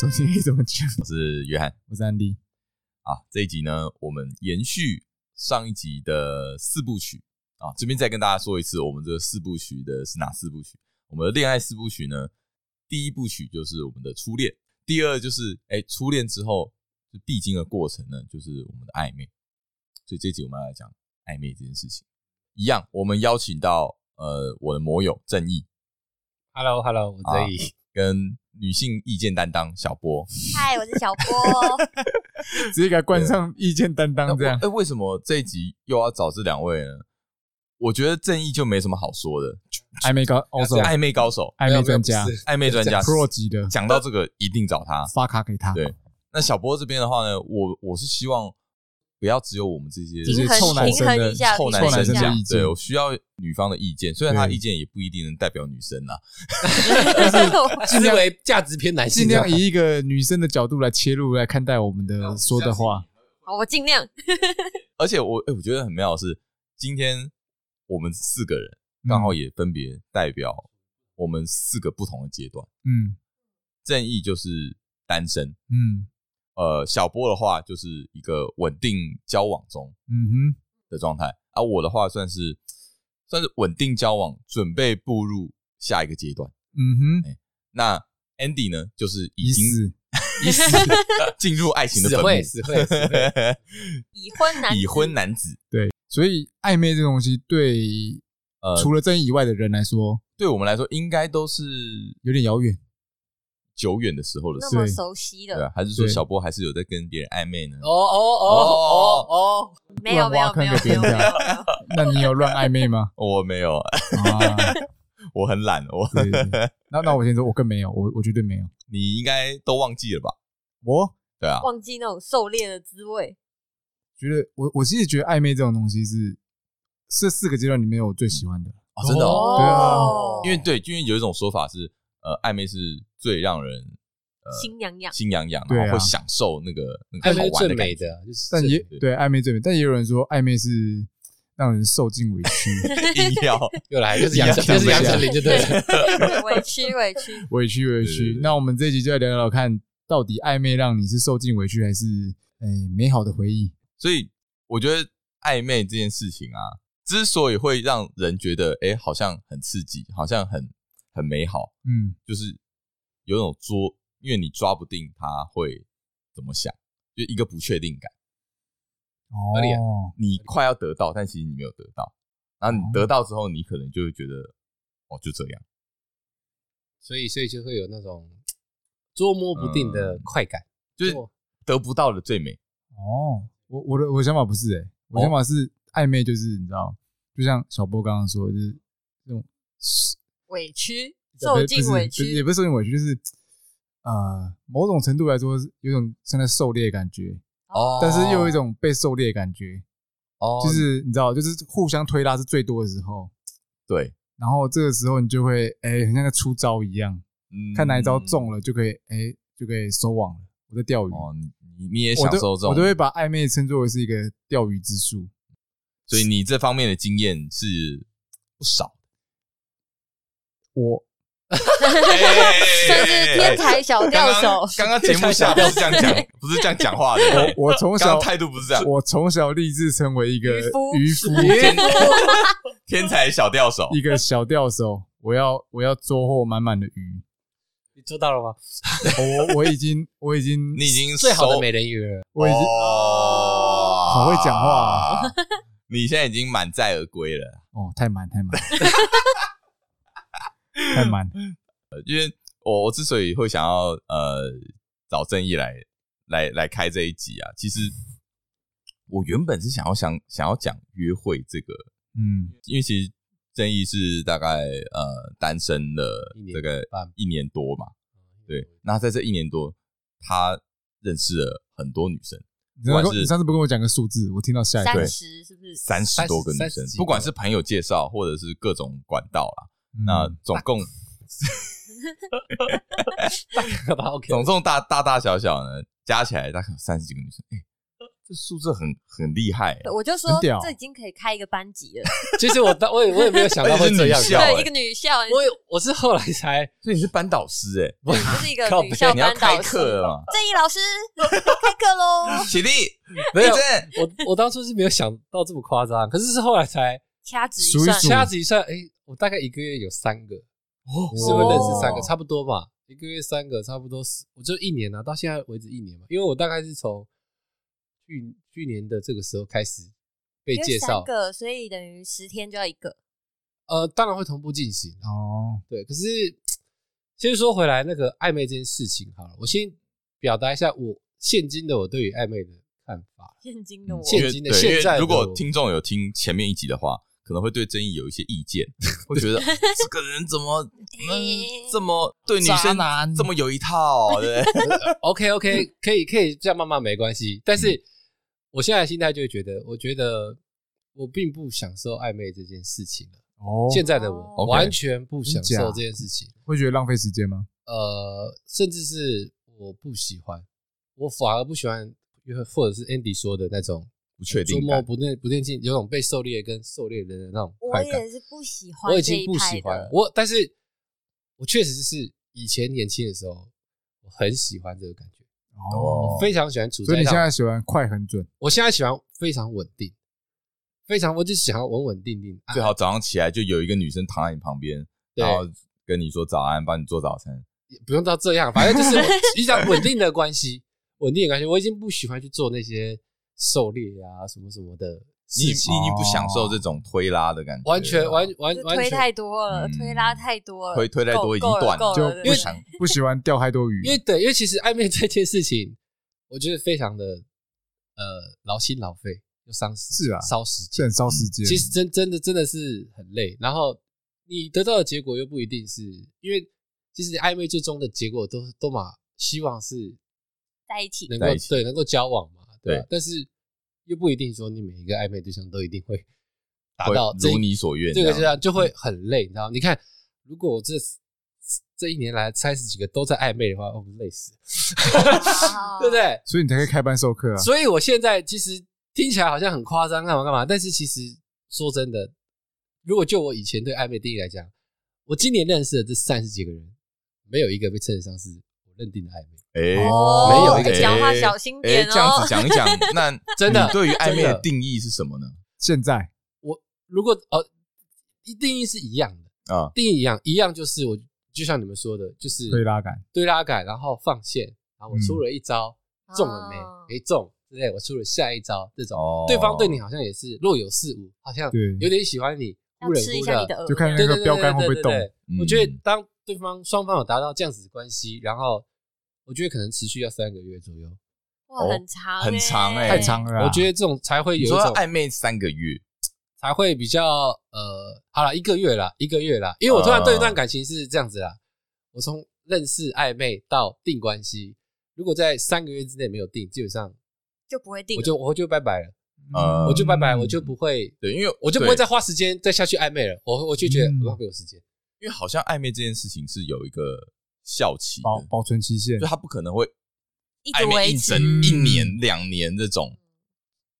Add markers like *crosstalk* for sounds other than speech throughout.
欢迎收听《怎么讲》，*laughs* 我是约翰，我是安迪。啊，这一集呢，我们延续上一集的四部曲啊，这边再跟大家说一次，我们这个四部曲的是哪四部曲？我们的恋爱四部曲呢，第一部曲就是我们的初恋，第二就是哎，初恋之后就必经的过程呢，就是我们的暧昧。所以这一集我们要来讲暧昧这件事情。一样，我们邀请到呃我的魔友正义，Hello，Hello，我正义、啊，跟女性意见担当小波，嗨，我是小波，*laughs* 直接给他冠上意见担当这样。哎，为什么这一集又要找这两位呢？我觉得正义就没什么好说的，暧昧高，手，暧昧高手，暧昧专家，暧昧专家，Pro 级的。讲到这个，一定找他，发卡给他。对，那小波这边的话呢，我我是希望。不要只有我们这些这些臭男生的臭男生的意见，对，我需要女方的意见，虽然他意见也不一定能代表女生 *laughs* 呐，尽量为价值偏男性，尽量以一个女生的角度来切入来看待我们的说的话。好，我尽量。*laughs* 而且我哎，我觉得很妙的是，今天我们四个人刚好也分别代表我们四个不同的阶段。嗯，正义就是单身。嗯。呃，小波的话就是一个稳定交往中，嗯哼的状态，而我的话算是算是稳定交往，准备步入下一个阶段，嗯哼。那 Andy 呢，就是已经 *laughs* 已死进入爱情的坟墓，死会死会 *laughs* 已婚男已婚男子。对，所以暧昧这个东西，对呃，除了正义以外的人来说，对我们来说，应该都是有点遥远。久远的时候的事，那么熟悉的，对啊，还是说小波还是有在跟别人暧昧呢？哦哦哦哦哦，没有没有没有没有没有，那你有乱暧昧吗？*laughs* 我没有，*laughs* 我很懒，我。*laughs* 那那我先说，我更没有，我我绝对没有。你应该都忘记了吧？我，对啊，忘记那种狩猎的滋味。觉得我我其实觉得暧昧这种东西是这四个阶段里面我最喜欢的哦，真的，哦对啊，因为对，因为有一种说法是。呃，暧昧是最让人呃心痒痒、心痒痒，然后会享受那个暧昧最美的，但也对暧昧最美，但也有人说暧昧是让人受尽委屈，*laughs* 硬要 *laughs* 又来又是杨又是杨丞琳，就对了，*laughs* 委屈委屈委屈委屈。那我们这一集就来聊聊看，到底暧昧让你是受尽委屈，还是诶美好的回忆？所以我觉得暧昧这件事情啊，之所以会让人觉得诶好像很刺激，好像很。很美好，嗯，就是有种捉，因为你抓不定他会怎么想，就一个不确定感。哦，你快要得到，但其实你没有得到，然后你得到之后，你可能就会觉得，哦，就这样。所以，所以就会有那种捉摸不定的快感，就是得不到的最美。哦，我我的我的想法不是诶，我想法是暧昧，就是你知道，就像小波刚刚说，就是这种。委屈，受尽委屈，也不是受尽委屈，就是呃，某种程度来说，有种像在狩猎的感觉哦，但是又有一种被狩猎的感觉哦，就是你知道，就是互相推拉是最多的时候，对，然后这个时候你就会哎，很像在出招一样，嗯，看哪一招中了就可以哎，就可以收网了。我在钓鱼哦，你你也享受这种，我都会把暧昧称作为是一个钓鱼之术，所以你这方面的经验是不少。我 *laughs* 算是天才小钓手。刚刚节目下不是这样讲，不是这样讲话的。我我从小态度不是这样。我从小立志成为一个渔夫，*laughs* 天才小钓手，一个小钓手。我要我要捉获满满的鱼。你做到了吗？我我已经我已经你已经最好的美人鱼了。我已经 *laughs* 好会讲话。你现在已经满载而归了。哦，太满太满。太满，*laughs* 因为我我之所以会想要呃找正义来来来开这一集啊，其实我原本是想要想想要讲约会这个，嗯，因为其实正义是大概呃单身了这个一年多嘛，对，那在这一年多，他认识了很多女生，你上次你上次不跟我讲个数字，我听到下一个三十是不是？三十多个女生，不管是朋友介绍或者是各种管道啦。那总共，*laughs* 总共大大大小小呢，加起来大概有三十几个女生。哎，这数字很很厉害、欸，我就说这已经可以开一个班级了。*laughs* 其实我当我也我也没有想到 *laughs* 会这样，欸、对，一个女校。我我是后来才，所以你是班导师哎、欸，我是一个女校班导师。正义老师开课喽，起立。没有，我我当初是没有想到这么夸张，可是是后来才掐指一算，掐指一算，哎，我大概一个月有三个，哦，是不是认识三个？差不多吧，一个月三个，差不多是，我就一年啊，到现在为止一年嘛，因为我大概是从。去去年的这个时候开始被介绍，三个，所以等于十天就要一个。呃，当然会同步进行哦。对，可是先说回来，那个暧昧这件事情，好了，我先表达一下我现今的我对于暧昧的看法。现今的我，现今的现在，如果听众有听前面一集的话，可能会对争议有一些意见，会觉得这个人怎么能 *laughs* 这么对女生这么有一套？*laughs* 对，OK OK，可以可以这样慢慢没关系，但是。我现在的心态就会觉得，我觉得我并不享受暧昧这件事情了。哦，现在的我完全不享受这件事情，会觉得浪费时间吗？呃，甚至是我不喜欢，我反而不喜欢，或者是 Andy 说的那种不确定感、不不不定性，有种被狩猎跟狩猎人的那种快感。我也是不喜欢，我已经不喜欢了。我，但是我确实是以前年轻的时候，我很喜欢这个感觉。哦，我非常喜欢处在，所以你现在喜欢快很准？我现在喜欢非常稳定，非常，我就想要稳稳定定。最好早上起来就有一个女生躺在你旁边，然后跟你说早安，帮你做早餐。也不用到这样，反正就是比较 *laughs* 稳定的关系，稳定的关系。我已经不喜欢去做那些狩猎啊什么什么的。你你已经不享受这种推拉的感觉，完全完完完推太多了，推拉太多了，推推太多已经断了，就不想 *laughs* 不喜欢钓太多鱼。因为对，因为其实暧昧这件事情，我觉得非常的呃劳心劳肺又伤时是啊，烧时间，很烧时间。其实真真的真的是很累，然后你得到的结果又不一定是因为其实暧昧最终的结果都都嘛希望是在一起，能够对能够交往嘛，对，但是。又不一定说你每一个暧昧对象都一定会达到如你所愿，这个这样就会很累，你知道？你看，如果我这这一年来三十几个都在暧昧的话，我累死，*laughs* 对不对？所以你才可以开班授课啊。所以我现在其实听起来好像很夸张，干嘛干嘛？但是其实说真的，如果就我以前对暧昧定义来讲，我今年认识的这三十几个人，没有一个被称得上是我认定的暧昧。哎，没有一个讲话小心点哦。这样子讲一讲，*laughs* 那真的对于暧昧的定义是什么呢？现在我如果呃，定义是一样的啊，定义一样，一样就是我就像你们说的，就是推拉杆，推拉杆，然后放线，然后我出了一招中了没？没中，对不对？我出了下一招，这种对方对你好像也是若有似无，好像有点喜欢你，忽冷忽热，就看那个标杆会不会动。我觉得当对方双方有达到这样子的关系，然后。我觉得可能持续要三个月左右，哇，很长，很长哎，太长了。我觉得这种才会有一种暧昧三个月，才会比较呃，好了，一个月啦，一个月啦。因为我突然对一段感情是这样子啦，我从认识暧昧到定关系，如果在三个月之内没有定，基本上就不会定，我就我就拜拜了，呃，我就拜拜，我就不会对，因为我就不会再花时间再下去暧昧了，我我就觉得浪费我时间，因为好像暧昧这件事情是有一个。效期保保存期限，就他不可能会暧昧一整一年两年这种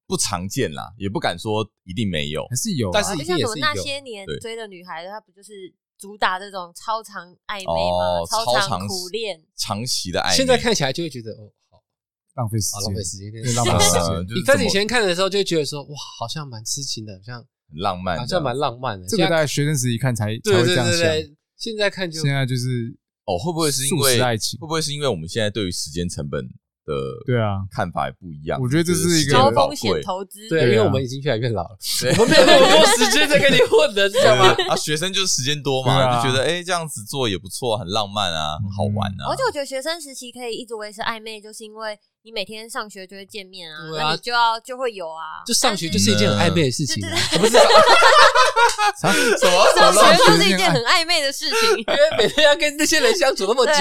不常见啦，也不敢说一定没有，还是有。但是像什么那些年追的女孩子，她不就是主打这种超长暧昧吗？超长苦恋、长期的暧昧。现在看起来就会觉得哦，好浪费时间，浪费时间，浪费时间。*laughs* *laughs* 你在以前看的时候就觉得说哇，好像蛮痴情的，好像很浪漫，好像蛮浪漫的。这个在学生时期看才才会这样想，现在看就现在就是。哦，会不会是因为爱情？会不会是因为我们现在对于时间成本的对啊看法也不一样？我觉得这是一个高风险投资，对，因为我们已经越来越老了，我们没有那么多时间在跟你混的，知道吗？啊，学生就是时间多嘛，就觉得哎，这样子做也不错，很浪漫啊，很好玩啊。而且我觉得学生时期可以一直维持暧昧，就是因为你每天上学就会见面啊，那你就要就会有啊，就上学就是一件很暧昧的事情，不是？*laughs* 什么？上学就是一件很暧昧的事情，*laughs* 因为每天要跟那些人相处那么久，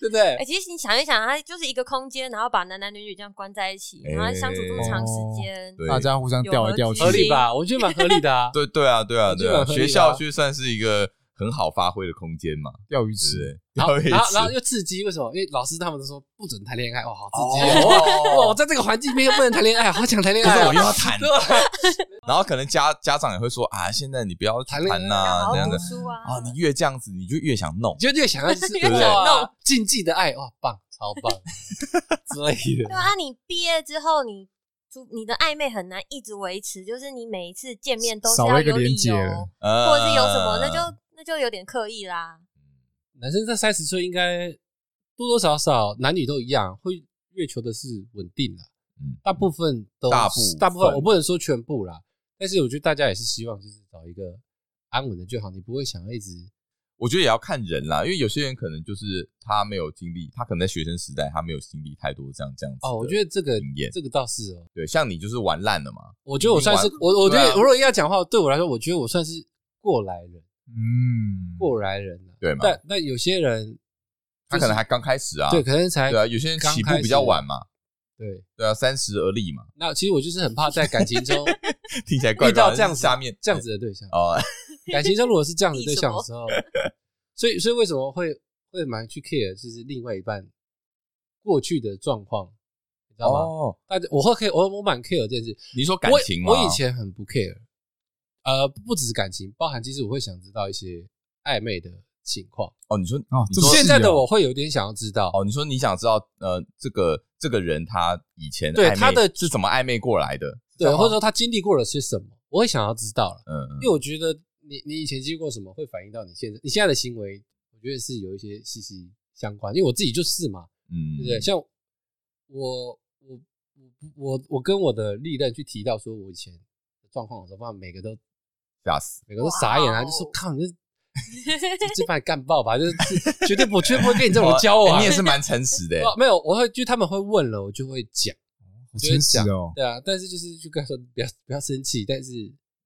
对不对？哎，其实你想一想，它就是一个空间，然后把男男女女这样关在一起，然后相处这么长时间，大家互相调来调去，合理吧？我觉得蛮合理的啊。*laughs* 对对啊，对啊，对啊。学校就算是一个很好发挥的空间嘛，钓鱼池，然后然后然后又刺激，为什么？因为老师他们都说不准谈恋爱，哇，好刺激哦！*laughs* 哇，在这个环境里面又不能谈恋爱，好想谈恋爱，可是我又要谈。*laughs* 然后可能家家长也会说啊，现在你不要谈呐，这样的啊，你越这样子，你就越想弄，就越想要就是那种禁忌的爱，哇，棒，超棒 *laughs* 之类的。对啊，你毕业之后，你你的暧昧很难一直维持，就是你每一次见面都是要有理由，或者是有什么，那就。那就有点刻意啦。男生在三十岁应该多多少少男女都一样，会月球的是稳定啦。嗯，大部分都大部大部分我不能说全部啦，但是我觉得大家也是希望就是找一个安稳的就好，你不会想要一直。我觉得也要看人啦，因为有些人可能就是他没有经历，他可能在学生时代他没有经历太多这样这样子。哦，我觉得这个经验这个倒是哦。对，像你就是玩烂了嘛。我觉得我算是我，我觉得我如果要讲话，对我来说，我觉得我算是过来人。嗯，过来人了，对嘛？但那有些人，他可能还刚开始啊，对，可能才对啊。有些人起步比较晚嘛，对对啊，三十而立嘛。那其实我就是很怕在感情中 *laughs* 听起来怪到这样下面这样子的对象哦。*laughs* 感情中如果是这样子的对象的时候，*laughs* 所以所以为什么会会蛮去 care，就是另外一半过去的状况，你知道吗？哦，大家我会 care，我我蛮 care 这件事。你说感情吗？我以前很不 care。呃，不只是感情，包含其实我会想知道一些暧昧的情况。哦，你说哦，现在的我会有点想要知道。哦，你说你想知道，呃，这个这个人他以前对他的是怎么暧昧过来的？对，或者说他经历过了些什么，我会想要知道了。嗯，因为我觉得你你以前经历过什么，会反映到你现在你现在的行为，我觉得是有一些息息相关。因为我自己就是嘛，嗯，对不对？像我我我我我跟我的历任去提到说我以前的状况的时候，发现每个都。吓死！每个都傻眼啊，就说靠，你这这把你干爆吧，就是绝对不绝对不会跟你这种交往。你也是蛮诚实的。没有，我会就他们会问了，我就会讲，我就会讲哦。对啊，但是就是就跟他说不要不要生气，但是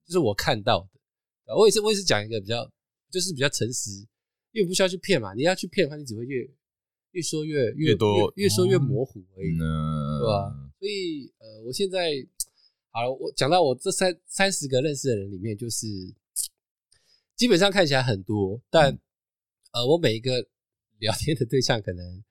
就是我看到的，我也是我也是讲一个比较就是比较诚实，因为不需要去骗嘛，你要去骗的话，你只会越越说越越多，越说越模糊而已，对吧？所以呃，我现在。好了，我讲到我这三三十个认识的人里面，就是基本上看起来很多，但、嗯、呃，我每一个 *laughs* 聊天的对象可能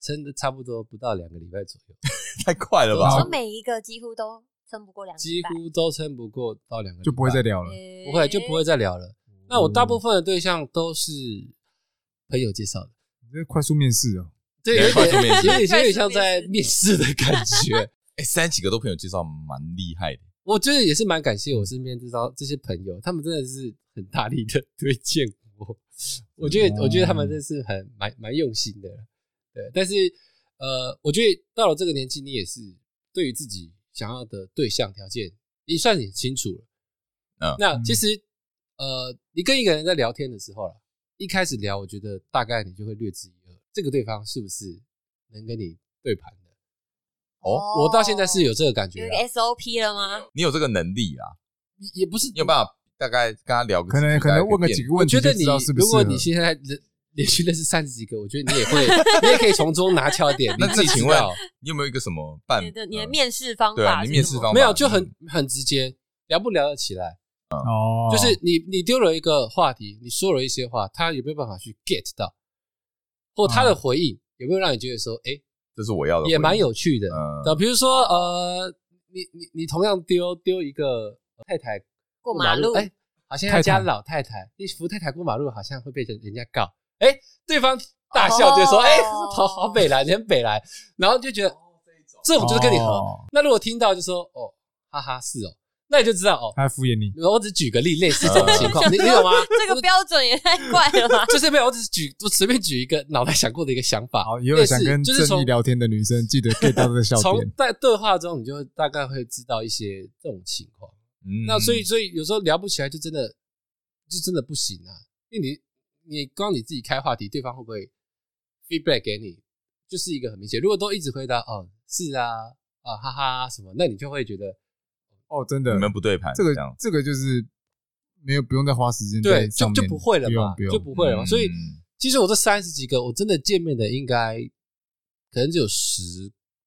撑的差不多不到两个礼拜左右，*laughs* 太快了吧？我每一个几乎都撑不过两个礼拜，几乎都撑不过到两个礼拜，就不会再聊了，不会就不会再聊了。嗯、那我大部分的对象都是朋友介绍的，你这快速面试哦，对，有点有点有点像在面试的感觉。哎，三几个都朋友介绍，蛮厉害的。我觉得也是蛮感谢我身边这招这些朋友，他们真的是很大力的 *laughs* 推荐我。我觉得，我觉得他们真是很蛮蛮用心的。对，但是呃，我觉得到了这个年纪，你也是对于自己想要的对象条件，你算很清楚了。嗯，那其实呃，你跟一个人在聊天的时候啦，一开始聊，我觉得大概你就会略知一二，这个对方是不是能跟你对盘。哦，我到现在是有这个感觉，有个 SOP 了吗？你有这个能力啊？也不是，你有办法大概跟他聊个，可能可能问个几个问题。我觉得你，如果你现在连续认识三十几个，我觉得你也会，*laughs* 你也可以从中拿翘点。那自己请问，你有没有一个什么办？你的你的面试方法？你面试方法没有，就很很直接，聊不聊得起来？哦，就是你你丢了一个话题，你说了一些话，他有没有办法去 get 到？或他的回应有没有让你觉得说，哎？这是我要的，也蛮有趣的。嗯，比如说，呃，你你你同样丢丢一个太太过马路，哎，好像要家老太太，你扶太太过马路，好像会被人人家告。哎，对方大笑就说，哎，好好北来，你很北来，然后就觉得这种就是跟你合。那如果听到就说，哦，哈哈，是哦。那你就知道哦，他敷衍你。我只举个例，类似这种情况，*laughs* 你你懂吗？*laughs* 这个标准也太怪了吧？就是没有，我只是举，我随便举一个脑袋想过的一个想法。好，以后想跟正义聊天的女生，记得 get 到这个笑点。从在对话中，你就大概会知道一些这种情况。嗯，那所以所以有时候聊不起来，就真的就真的不行啊。因为你你光你自己开话题，对方会不会 feedback 给你，就是一个很明显。如果都一直回答哦是啊啊哈哈什么，那你就会觉得。哦，真的，你们不对盘，这个这个就是没有不用再花时间，对，就就不会了嘛，就不会了嘛。所以其实我这三十几个，我真的见面的应该可能只有十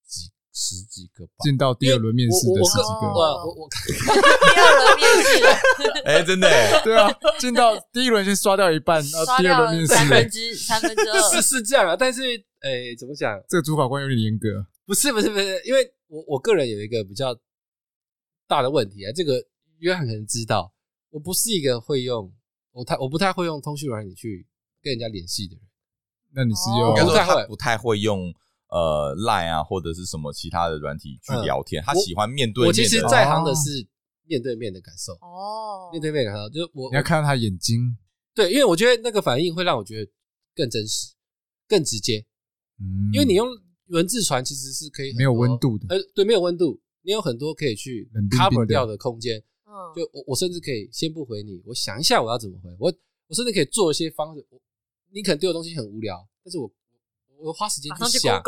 几十几个吧。进到 *laughs* 第二轮面试的十几个，我我第二轮面试，哎，真的，*laughs* 对啊，进到第一轮先刷掉一半，然后第二轮面试三分之三分之二，是是这样啊。但是，哎，怎么讲？这个主考官有点严格。不是不是不是，因为我我个人有一个比较大的问题啊，这个约翰可能知道，我不是一个会用我太我不太会用通讯软体去跟人家联系的人。那你是用？应该说他不太会用呃 Line 啊，或者是什么其他的软体去聊天。他喜欢面对面。我其实在行的是面对面的感受哦，面对面的感受就是我你要看到他眼睛，对，因为我觉得那个反应会让我觉得更真实、更直接。嗯，因为你用文字传其实是可以没有温度的，呃，对，没有温度，你有很多可以去 cover 掉的空间。嗯，就我我甚至可以先不回你，我想一下我要怎么回我，我甚至可以做一些方式。我你可能对我东西很无聊，但是我我花时间去想，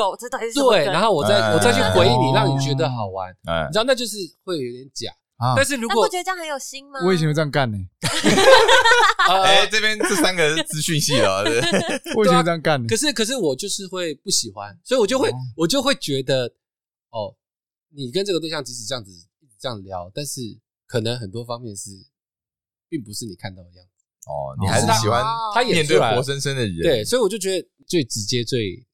对，然后我再我再去回应你，让你觉得好玩，你知道那就是会有点假。但是如果不觉得这样很有心吗？我以前会这样干呢。*laughs* 哎，这边这三个是资讯系的，*laughs* 我以前这样干。可是可是我就是会不喜欢，所以我就会我就会觉得，哦，你跟这个对象即使这样子一直这样聊，但是可能很多方面是，并不是你看到的样子。哦，你还是喜欢他面对活生生的人，对，所以我就觉得最直接、最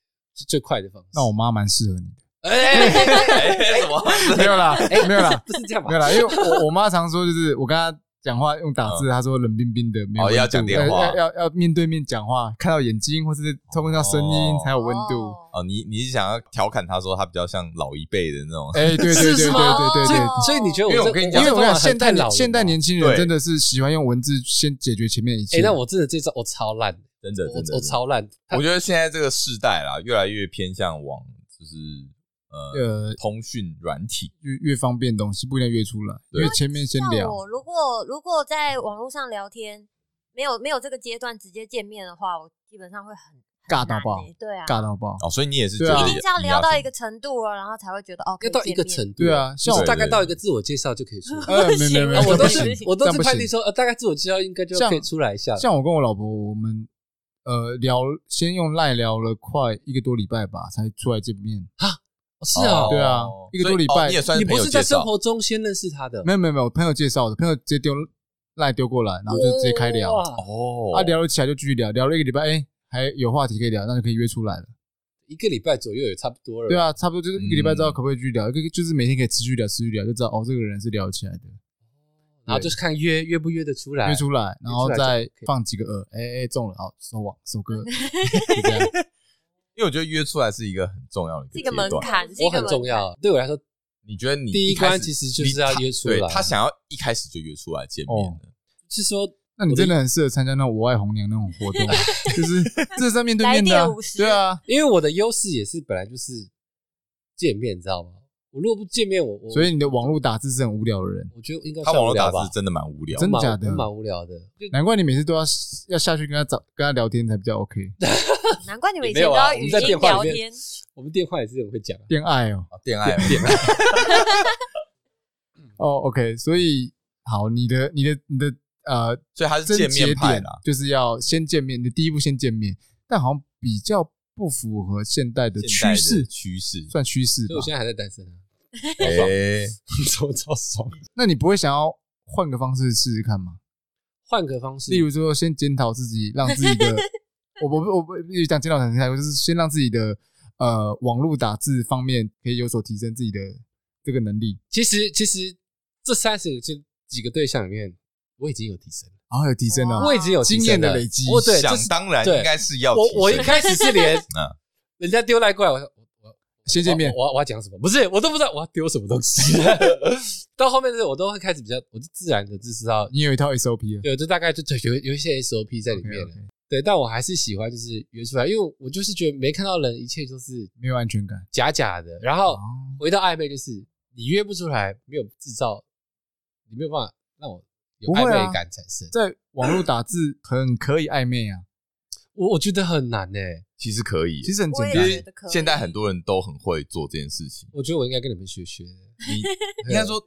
最快的方式。那我妈蛮适合你的。哎，*laughs* 什么？没有啦，没有啦，不是这样吧？没有啦，因为我我妈常说，就是我跟她。讲话用打字，他说冷冰冰的，没有温度。要讲电话，要要要面对面讲话，看到眼睛或是通过声音才有温度。哦，你你是想要调侃他说他比较像老一辈的那种？*laughs* 哎，对对对对对对对。所以你觉得我？因为我跟你讲，因为我讲现代现代年轻人真的是喜欢用文字先解决前面一切。哎，那我真的这招我超烂，真的真的我超烂。我觉得现在这个世代啦，越来越偏向往就是。呃，通讯软体越越方便，东西不一定越出来，因为前面先聊。我如果如果在网络上聊天，没有没有这个阶段直接见面的话，我基本上会很尬到爆。对啊，尬到爆。哦，所以你也是对啊，一定是要聊到一个程度了，然后才会觉得哦，要到一个程度。对啊，像我大概到一个自我介绍就可以出来。呃，*laughs* 没没没，我都是我都是判定说，呃，大概自我介绍应该就可以出来一下。像我跟我老婆，我们呃聊，先用赖聊了快一个多礼拜吧，才出来见面。是啊，对啊，一个多礼拜，你也算是你不是在生活中先认识他的？没有没有没有，朋友介绍的，朋友直接丢赖丢过来，然后就直接开聊。哦，啊，聊了起来就继续聊，聊了一个礼拜，哎，还有话题可以聊，那就可以约出来了。一个礼拜左右也差不多了。对啊，差不多就是一个礼拜之后可不可以继续聊？一个就是每天可以持续聊，持续聊，就知道哦，这个人是聊起来的。然后就是看约约不约得出来，约出来，然后再放几个饵，哎哎中了，好收网收割，就这样。*laughs* 因为我觉得约出来是一个很重要的一个门槛，我很重要。对我来说，你觉得你第一关其实就是要约出来。他想要一开始就约出来见面的，是说，那你真的很适合参加那种我爱红娘那种活动，就是 *laughs* 这是面对面的，对啊。因为我的优势也是本来就是见面，你知道吗？我如果不见面，我我所以你的网络打字是很无聊的人。我觉得应该他网络打字真的蛮无聊，真的假的？蛮无聊的，难怪你每次都要要下去跟他找跟他聊天才比较 OK。*laughs* 难怪你们以前都要语音聊天。我们电话也是很会讲恋爱哦，恋爱恋爱。*laughs* 哦，OK，所以好，你的你的你的呃，所以还是见面派啦，就是要先见面，你的第一步先见面，但好像比较不符合现代的趋势，趋势算趋势。所以我现在还在单身。哎，*laughs* 超超爽！那你不会想要换个方式试试看吗？换个方式，例如说，先检讨自己，让自己的，*laughs* 我不我不讲检讨很厉害，我就是先让自己的呃网络打字方面可以有所提升自己的这个能力。其实其实这三十这几个对象里面，我已经有提升了，啊，有提升了，我已经有经验的累积。我对，想当然应该是要我我一开始是连 *laughs* 人家丢赖过来，我说。先见面，我 *laughs* 我要讲什么？不是，我都不知道我要丢什么东西。*laughs* 到后面的时候，我都会开始比较，我就自然的就知道你有一套 SOP 了。对，就大概就有有一些 SOP 在里面了。对，但我还是喜欢就是约出来，因为我就是觉得没看到人，一切都是没有安全感，假假的。然后回到暧昧，就是你约不出来，没有制造，你没有办法让我有暧昧感产生。在网络打字很可以暧昧啊，我我觉得很难诶。其实可以，其实很简单。现在很多人都很会做这件事情。我觉得我应该跟你们学学。你 *laughs* 应该说，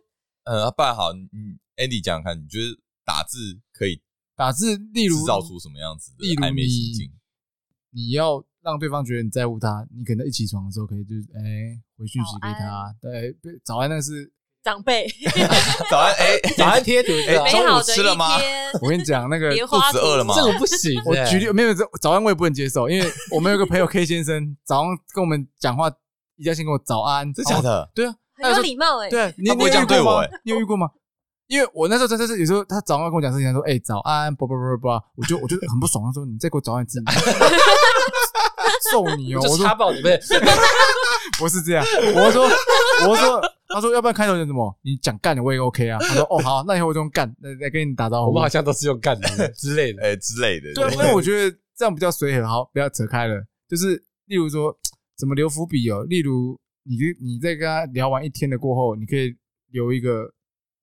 呃，不然好，嗯，Andy 讲讲看，你觉得打字可以打字，例如制造出什么样子的暧昧情境？你要让对方觉得你在乎他，你可能一起床的时候可以就是哎回讯息给他，对，早安那是长辈，*laughs* 早安哎早安贴图，哎中午吃了吗？*laughs* 我跟你讲那个肚子饿了吗？这个不行，我举例没有早安我也不能接受，因为我们有个朋友 K 先生早上跟我们讲话，一定要先跟我早安，真的假的？对啊，很有礼貌哎，对，你不会这样对我哎，你有遇过吗？因为我那时候真的是有时候他早上跟我讲事情，他说：“哎，早安，不不不不，我就我就很不爽。”他说：“你再给我早安一次，*laughs* 揍你哦！”我说：“插爆你们，不是这样。”我说：“我说，他说要不然开头讲什么？你讲干的我也 OK 啊。”他说：“哦好，那以后我就用干来来跟你打招呼。”我们好像都是用干的 *laughs* 之类的，哎之类的。对，因为我 *laughs* 觉得这样比较随和。好，不要扯开了。就是例如说，怎么留伏笔哦？例如，你你在跟他聊完一天的过后，你可以留一个。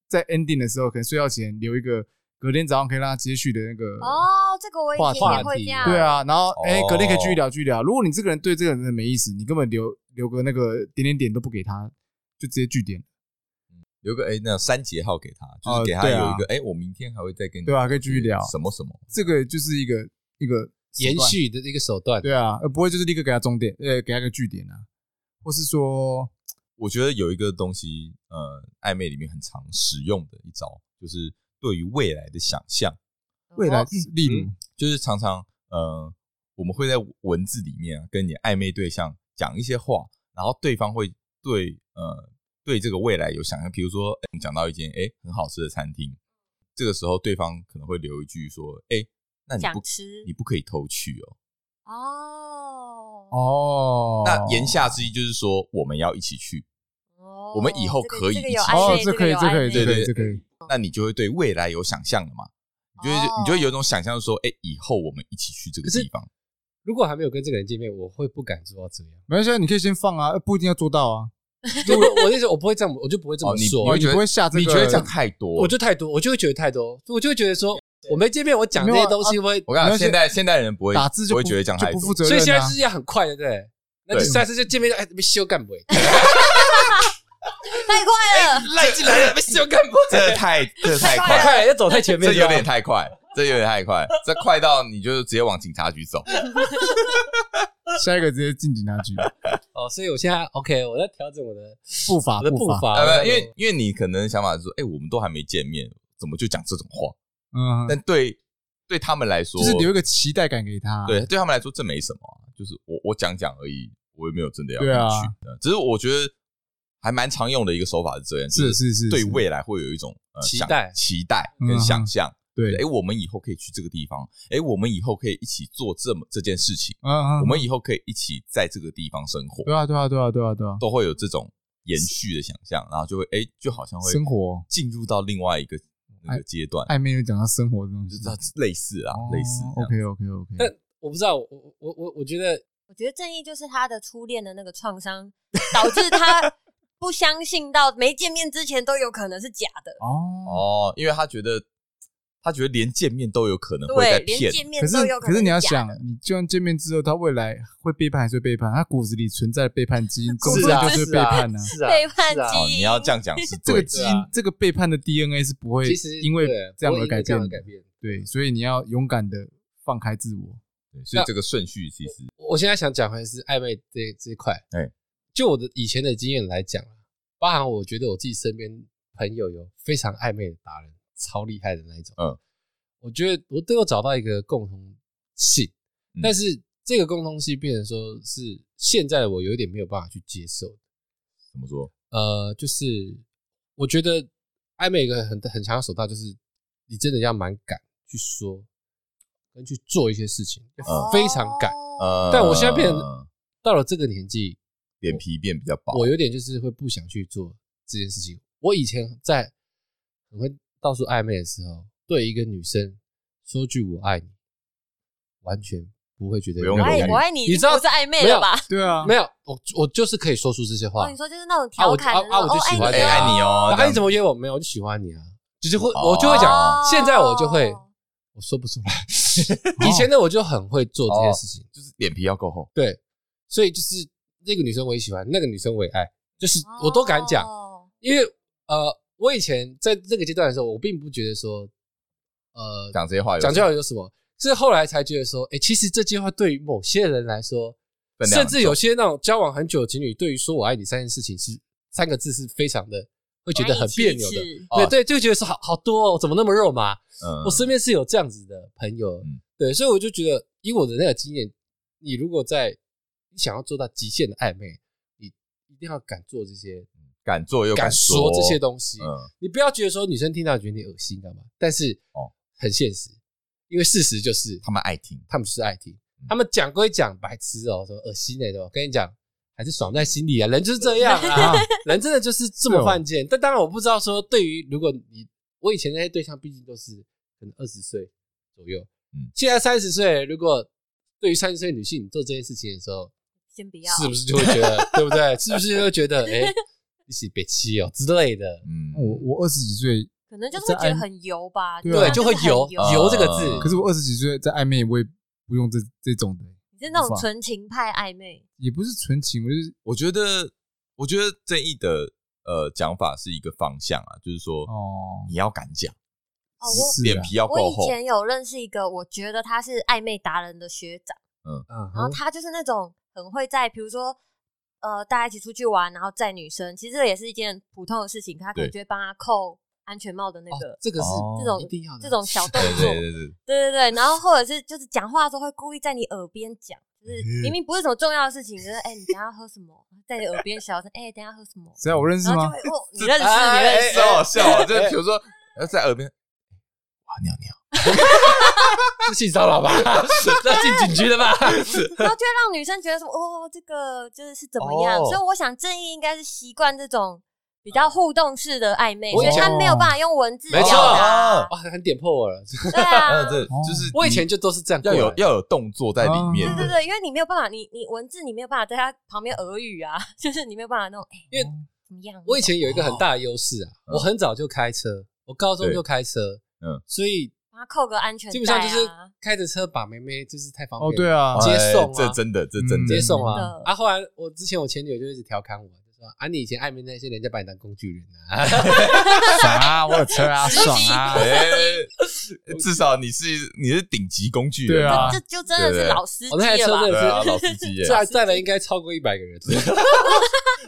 在 ending 的时候，可能睡觉前留一个，隔天早上可以让他接续的那个哦，这个我以前也会这样，对啊，然后哎，隔天可以继续聊，继续聊。如果你这个人对这个人没意思，你根本留留个那个点点点都不给他，就直接句点，留个哎那三节号给他，就是给他有一个哎，我明天还会再跟你对啊，可以继续聊什么什么，这个就是一个一个延续的一个手段，对啊，而不会就是立刻给他终点，呃，给他个据点啊，或是说。我觉得有一个东西，呃，暧昧里面很常使用的一招，就是对于未来的想象。未来，例如，就是常常，呃，我们会在文字里面啊，跟你暧昧对象讲一些话，然后对方会对，呃，对这个未来有想象。比如说，我们讲到一间诶很好吃的餐厅，这个时候对方可能会留一句说：“诶，那你不吃，你不可以偷去哦。”哦哦，那言下之意就是说，我们要一起去。我们以后可以一起哦，这可以，这可以，对对，这可以。那你就会对未来有想象了嘛？你就会，你就会有一种想象，说，哎，以后我们一起去这个地方。如果还没有跟这个人见面，我会不敢做到这样。没关系，你可以先放啊，不一定要做到啊。*laughs* 我我那时候我不会这样，我就不会这么说。你不会下这个？你觉得讲太多？我就太多，我就会觉得太多，我就会觉得说，我没见面，我讲这些东西会。我讲现在现代人不会打字就不会觉得讲太多，所以现在是要很快的，对。那你下次就见面，哎，被修干不会。太快了，赖进来了，没修干不？这太这太快，快要走太前面，这有点太快，这有点太快，这快到你就直接往警察局走。*laughs* 下一个直接进警察局。哦，所以我现在 OK，我在调整我的步伐，我的步伐。因为因为你可能想法是说，哎，我们都还没见面，怎么就讲这种话？嗯，但对对他们来说，就是留一个期待感给他。对，对他们来说这没什么，就是我我讲讲而已，我也没有真的要去。只是我觉得。还蛮常用的一个手法是这样，是是是，对未来会有一种期待、期待跟想象。对，哎，我们以后可以去这个地方，哎，我们以后可以一起做这么这件事情，嗯嗯，我们以后可以一起在这个地方生活。对啊，对啊，对啊，对啊，对啊，都会有这种延续的想象，然后就会哎，就好像会生活进入到另外一个那个阶段。暧昧又讲到生活这种，就是类似啊，类似。OK OK OK。但我不知道，我我我我觉得，我觉得正义就是他的初恋的那个创伤，导致他。不相信到没见面之前都有可能是假的哦哦，因为他觉得他觉得连见面都有可能会被骗，连见面都有可能是。可是你要想，你就算见面之后，他未来会背叛还是会背叛？他骨子里存在背叛基因，终究就是背叛呢？是啊，背叛基因。你要这样讲是这个基因，这个背叛的 DNA 是不会因为这样而改变改变。对，所以你要勇敢的放开自我。对，所以这个顺序其实，我现在想讲还是暧昧这这一块。哎。就我的以前的经验来讲，包含我觉得我自己身边朋友有非常暧昧的达人，超厉害的那一种。嗯，我觉得我都有找到一个共同性，但是这个共同性变成说是现在的我有一点没有办法去接受。怎么说？呃，就是我觉得暧昧一个很很强的手段，就是你真的要蛮敢去说跟去做一些事情，非常敢。呃，但我现在变成到了这个年纪。脸皮变比较薄，我有点就是会不想去做这件事情。我以前在很会到处暧昧的时候，对一个女生说句“我爱你”，完全不会觉得有。我爱我爱你，你知道是暧昧了吧？对啊，没有，我我就是可以说出这些话。你说就是那种调侃，啊，我就喜欢你，爱你哦。那你怎么约我？没有，我就喜欢你啊。就是会，我就会讲。现在我就会，我说不出来。*laughs* 以前的我就很会做这件事情，就是脸皮要够厚。对，所以就是。这个女生我也喜欢，那个女生我也爱，就是我都敢讲，因为呃，我以前在这个阶段的时候，我并不觉得说，呃，讲这些话，讲这些话有什么？是后来才觉得说，哎，其实这句话对于某些人来说，甚至有些那种交往很久的情侣，对于说我爱你三件事情是三个字是非常的会觉得很别扭的。对对，就觉得说好好多哦，怎么那么肉麻？我身边是有这样子的朋友，对，所以我就觉得，以我的那个经验，你如果在你想要做到极限的暧昧，你一定要敢做这些。敢做又敢说这些东西，你不要觉得说女生听到觉得你恶心干嘛？但是哦，很现实，因为事实就是他们爱听，他们是爱听，他们讲归讲白痴哦，说恶心那种，跟你讲还是爽在心里啊，人就是这样啊，*laughs* 人真的就是这么犯贱。但当然我不知道说，对于如果你我以前那些对象，毕竟都是可能二十岁左右，嗯，现在三十岁，如果对于三十岁女性做这件事情的时候，先不要，是不是就会觉得对不对？是不是就会觉得哎？*laughs* 一起别气哦之类的，嗯，我我二十几岁，可能就是会觉得很油吧，对，就会油油这个字。可是我二十几岁在暧昧，我也不用这这种的。你是那种纯情派暧昧，也不是纯情，我就是我觉得，我觉得正义的呃讲法是一个方向啊，就是说哦，你要敢讲，哦，脸皮要够厚。我以前有认识一个，我觉得他是暧昧达人的学长，嗯嗯，然后他就是那种很会在，比如说。呃，大家一起出去玩，然后载女生，其实这也是一件普通的事情。他可能就会帮他扣安全帽的那个，这个是这种一定要这种 *laughs* 小 *laughs* 动作，对对对对对。然后或者是就是讲话的时候会故意在你耳边讲，就是明明不是什么重要的事情，就是哎，你等下喝什么，在你耳边小声，哎，等下喝什么？谁啊？我认识吗？你 *laughs* 认识？你认识？好好笑，就是比如说在耳边，哇，尿尿。*laughs* 是性骚扰吧？是 *laughs* 要进警局的吧？然后就会让女生觉得说：“哦，这个就是是怎么样？”所以我想正义应该是习惯这种比较互动式的暧昧，所以他没有办法用文字表达。哇，很点破我了。*laughs* 对啊，对就是我以前就都是这样，要有要有动作在里面。对对对，因为你没有办法，你你文字你没有办法在他旁边耳语啊，就是你没有办法那种。因为怎么样？我以前有一个很大的优势啊，我很早就开车，我高中就开车，嗯，所以。他扣个安全带，基本上就是开着车把妹妹，就是太方便。哦，对啊，接送啊，这真的，这真的。接送啊。啊，后来我之前我前女友就一直调侃我，就说啊，你以前暧昧那些人家把你当工具人啊，*laughs* 爽啊，我有车啊，爽啊。至少你是你是顶级工具人，对啊，这就真的是老司机了。我那台车真的是老司机，*laughs* 载载了应该超过一百个人。*laughs*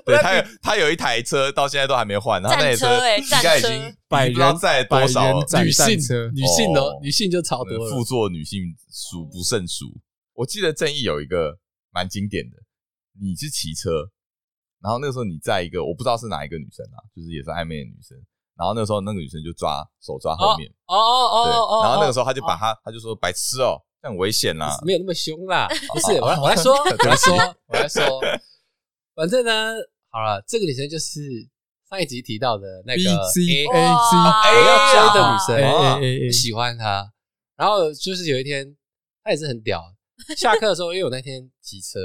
对，他有他有一台车到现在都还没换，他那台车应该已经百人载多少女性车女性的女性就超多了，副座女性数不胜数。我记得正义有一个蛮经典的，你是骑车，然后那个时候你载一个我不知道是哪一个女生啊，就是也是暧昧的女生，然后那个时候那个女生就抓手抓后面，哦哦哦哦，然后那个时候他就把他他就说白痴哦，这很危险啦，没有那么凶啦，不是我我来说 *laughs* 我来说我来说，反正呢。好了，这个女生就是上一集提到的那个 B C A C，我要追的女生，我喜欢她。然后就是有一天，她也是很屌。*laughs* 下课的时候，因为我那天骑车，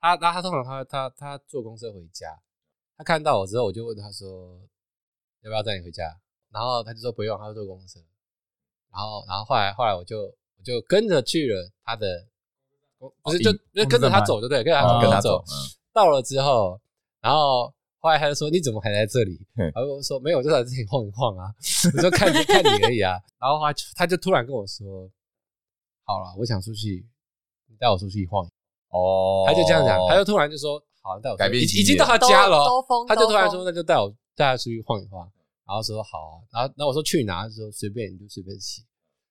她，然后她通常她她她坐公车回家，她看到我之后，我就问她说要不要带你回家，然后她就说不用，她要坐公车。然后然后后来后来我就我就跟着去了她的，不是就就跟着她走就对，跟着她跟她走，到了之后。然后后来他就说：“你怎么还在这里？”然后我说：“没有，我就在这里晃一晃啊，我就看看你而已啊。”然后后来他就突然跟我说：“好了，我想出去，你带我出去晃。”哦，他就这样讲，他就突然就说：“好，带我。”改变已经到他家了，他就突然说：“那就带我带他出去晃一晃。”然后说：“好啊。”然后然后我说：“去哪？”他说：“随便，你就随便骑。”